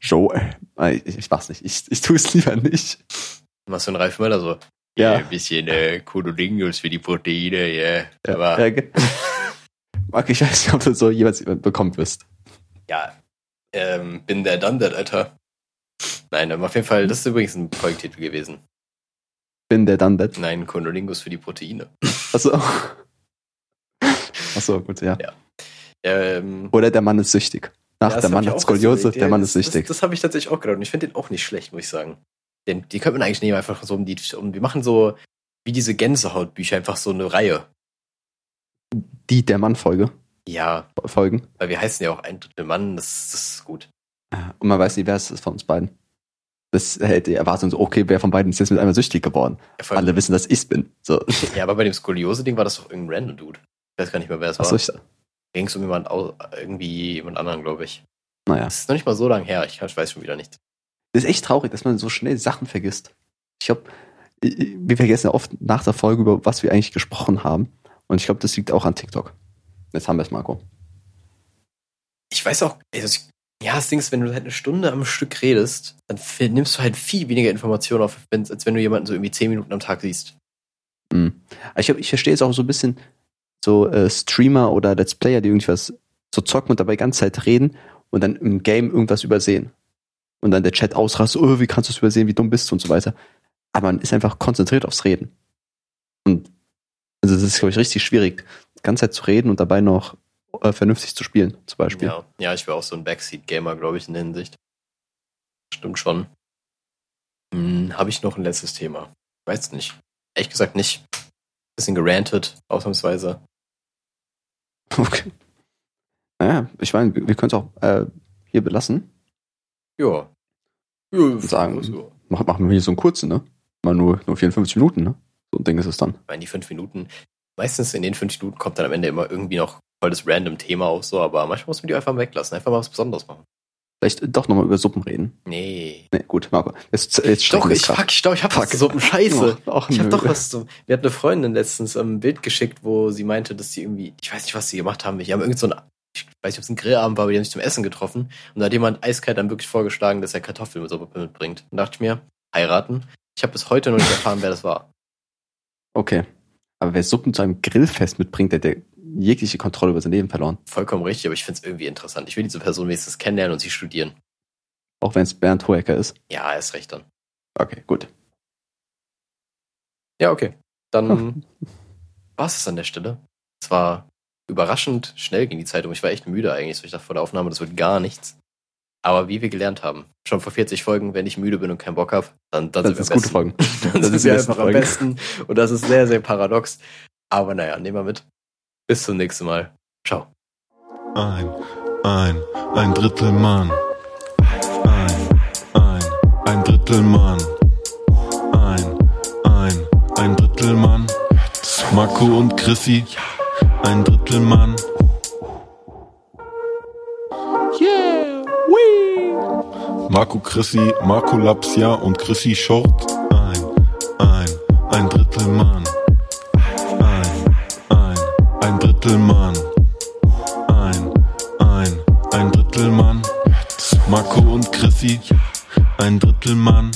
Joe. Äh, Ich, ich mach's nicht. Ich, ich tue es lieber nicht. machst du einen Ralf Möller so. Ja. Ein bisschen äh, Codolingos für die Proteine, ja. Aber Ja, ge- Marc, ich weiß nicht, ob du so jemals bekommen wirst. ja, ähm, bin der dann der Alter. Nein, aber auf jeden Fall, das ist übrigens ein Folgetitel gewesen. Bin der dann that. Nein, Codolingos für die Proteine. Achso. Achso, gut, ja. Ja. Ähm, Oder der Mann ist süchtig. Ach, Ja, der Mann hat Skoliose, der Mann ist süchtig. Das, das habe ich tatsächlich auch gedacht und ich finde den auch nicht schlecht, muss ich sagen. Den, die könnte man eigentlich nehmen, einfach so um die, um, wir machen so wie diese Gänsehautbücher, einfach so eine Reihe. Die der Mann-Folge. Ja, Folgen. weil wir heißen ja auch ein Drittel Mann, das, das ist gut. Und man weiß nicht, wer es ist von uns beiden. Das hält die Erwartung so, okay, wer von beiden ist jetzt mit einmal süchtig geworden? Ja, Alle wissen, dass ich's bin. So. ja aber bei dem Skoliose-Ding war das doch irgendein random Dude. Ich weiß gar nicht mehr, wer es war. Ich, Ging es um jemand, au- irgendwie jemand anderen, glaube ich. naja. Das ist noch nicht mal so lange her, ich, ich weiß schon wieder nicht. Das ist echt traurig, dass man so schnell Sachen vergisst. Ich glaube, wir vergessen ja oft nach der Folge, über was wir eigentlich gesprochen haben. Und ich glaube, das liegt auch an TikTok. Jetzt haben wir es, Marco. Ich weiß auch, also ich, ja, das Ding ist, wenn du halt eine Stunde am Stück redest, dann nimmst du halt viel weniger Informationen auf, als wenn du jemanden so irgendwie zehn Minuten am Tag siehst. Mhm. Ich, ich verstehe jetzt auch so ein bisschen so äh, Streamer oder Let's Player, die irgendwas so zocken und dabei die ganze Zeit reden und dann im Game irgendwas übersehen. Und dann der Chat ausrastet, oh, wie kannst du es übersehen, wie dumm bist du und so weiter. Aber man ist einfach konzentriert aufs Reden. Und also das ist, glaube ich, richtig schwierig, ganze Zeit zu reden und dabei noch äh, vernünftig zu spielen, zum Beispiel. Ja, ja ich wäre auch so ein Backseat-Gamer, glaube ich, in der Hinsicht. Stimmt schon. Hm, Habe ich noch ein letztes Thema? Weiß nicht. Ehrlich gesagt nicht. Bisschen gerantet, ausnahmsweise. Okay. Naja, ich meine, wir, können es auch äh, hier belassen. Ja. Ja, Sagen. so. Mach, machen wir hier so einen kurzen, ne? Mal nur, nur 54 Minuten, ne? So ein Ding ist es dann. Ich meine, die fünf Minuten, meistens in den fünf Minuten kommt dann am Ende immer irgendwie noch voll das random Thema auf, so, aber manchmal muss man die einfach mal weglassen, einfach mal was Besonderes machen. Vielleicht doch nochmal über Suppen reden. Nee. Nee, gut, Marco. Jetzt, jetzt Doch, wir ich, fuck, ich, doch, ich hab was zu Suppen. Scheiße. Och, och, Ich habe doch was zu. Mir hat eine Freundin letztens ähm, ein Bild geschickt, wo sie meinte, dass sie irgendwie, ich weiß nicht, was sie gemacht haben. Die haben irgend so ein, ich weiß nicht, ob es ein Grillabend war, aber die haben sich zum Essen getroffen. Und da hat jemand eiskalt dann wirklich vorgeschlagen, dass er Kartoffeln mit Suppe mitbringt. Und dachte ich mir, heiraten. Ich habe bis heute noch nicht erfahren, wer das war. Okay. Aber wer Suppen zu einem Grillfest mitbringt, der hat ja jegliche Kontrolle über sein Leben verloren. Vollkommen richtig, aber ich finde es irgendwie interessant. Ich will diese Person wenigstens kennenlernen und sie studieren. Auch wenn es Bernd Hohecker ist. Ja, er ist recht dann. Okay, gut. Ja, okay. Dann war es an der Stelle. Es war überraschend schnell ging die Zeit um. Ich war echt müde eigentlich. So, ich dachte vor der Aufnahme, das wird gar nichts. Aber wie wir gelernt haben, schon vor 40 Folgen, wenn ich müde bin und keinen Bock habe, dann, dann Das sind ist wir am gute. Folgen. Dann Das sind wir einfach am Folgen. besten. Und das ist sehr, sehr paradox. Aber naja, nehmen wir mit. Bis zum nächsten Mal. Ciao. Ein, ein, ein Drittel Mann. Ein, ein, ein Drittel Mann. Ein, ein, ein Drittel Mann. Marco und Chrissy. Ein Drittel Mann. Marco Chrissy, Marco Lapsia und Chrissy Short. Ein, ein, ein Drittel Mann. Ein, ein, ein Drittel Mann. Ein, ein, ein Drittel Mann. Marco und Chrissy, ein Drittel Mann.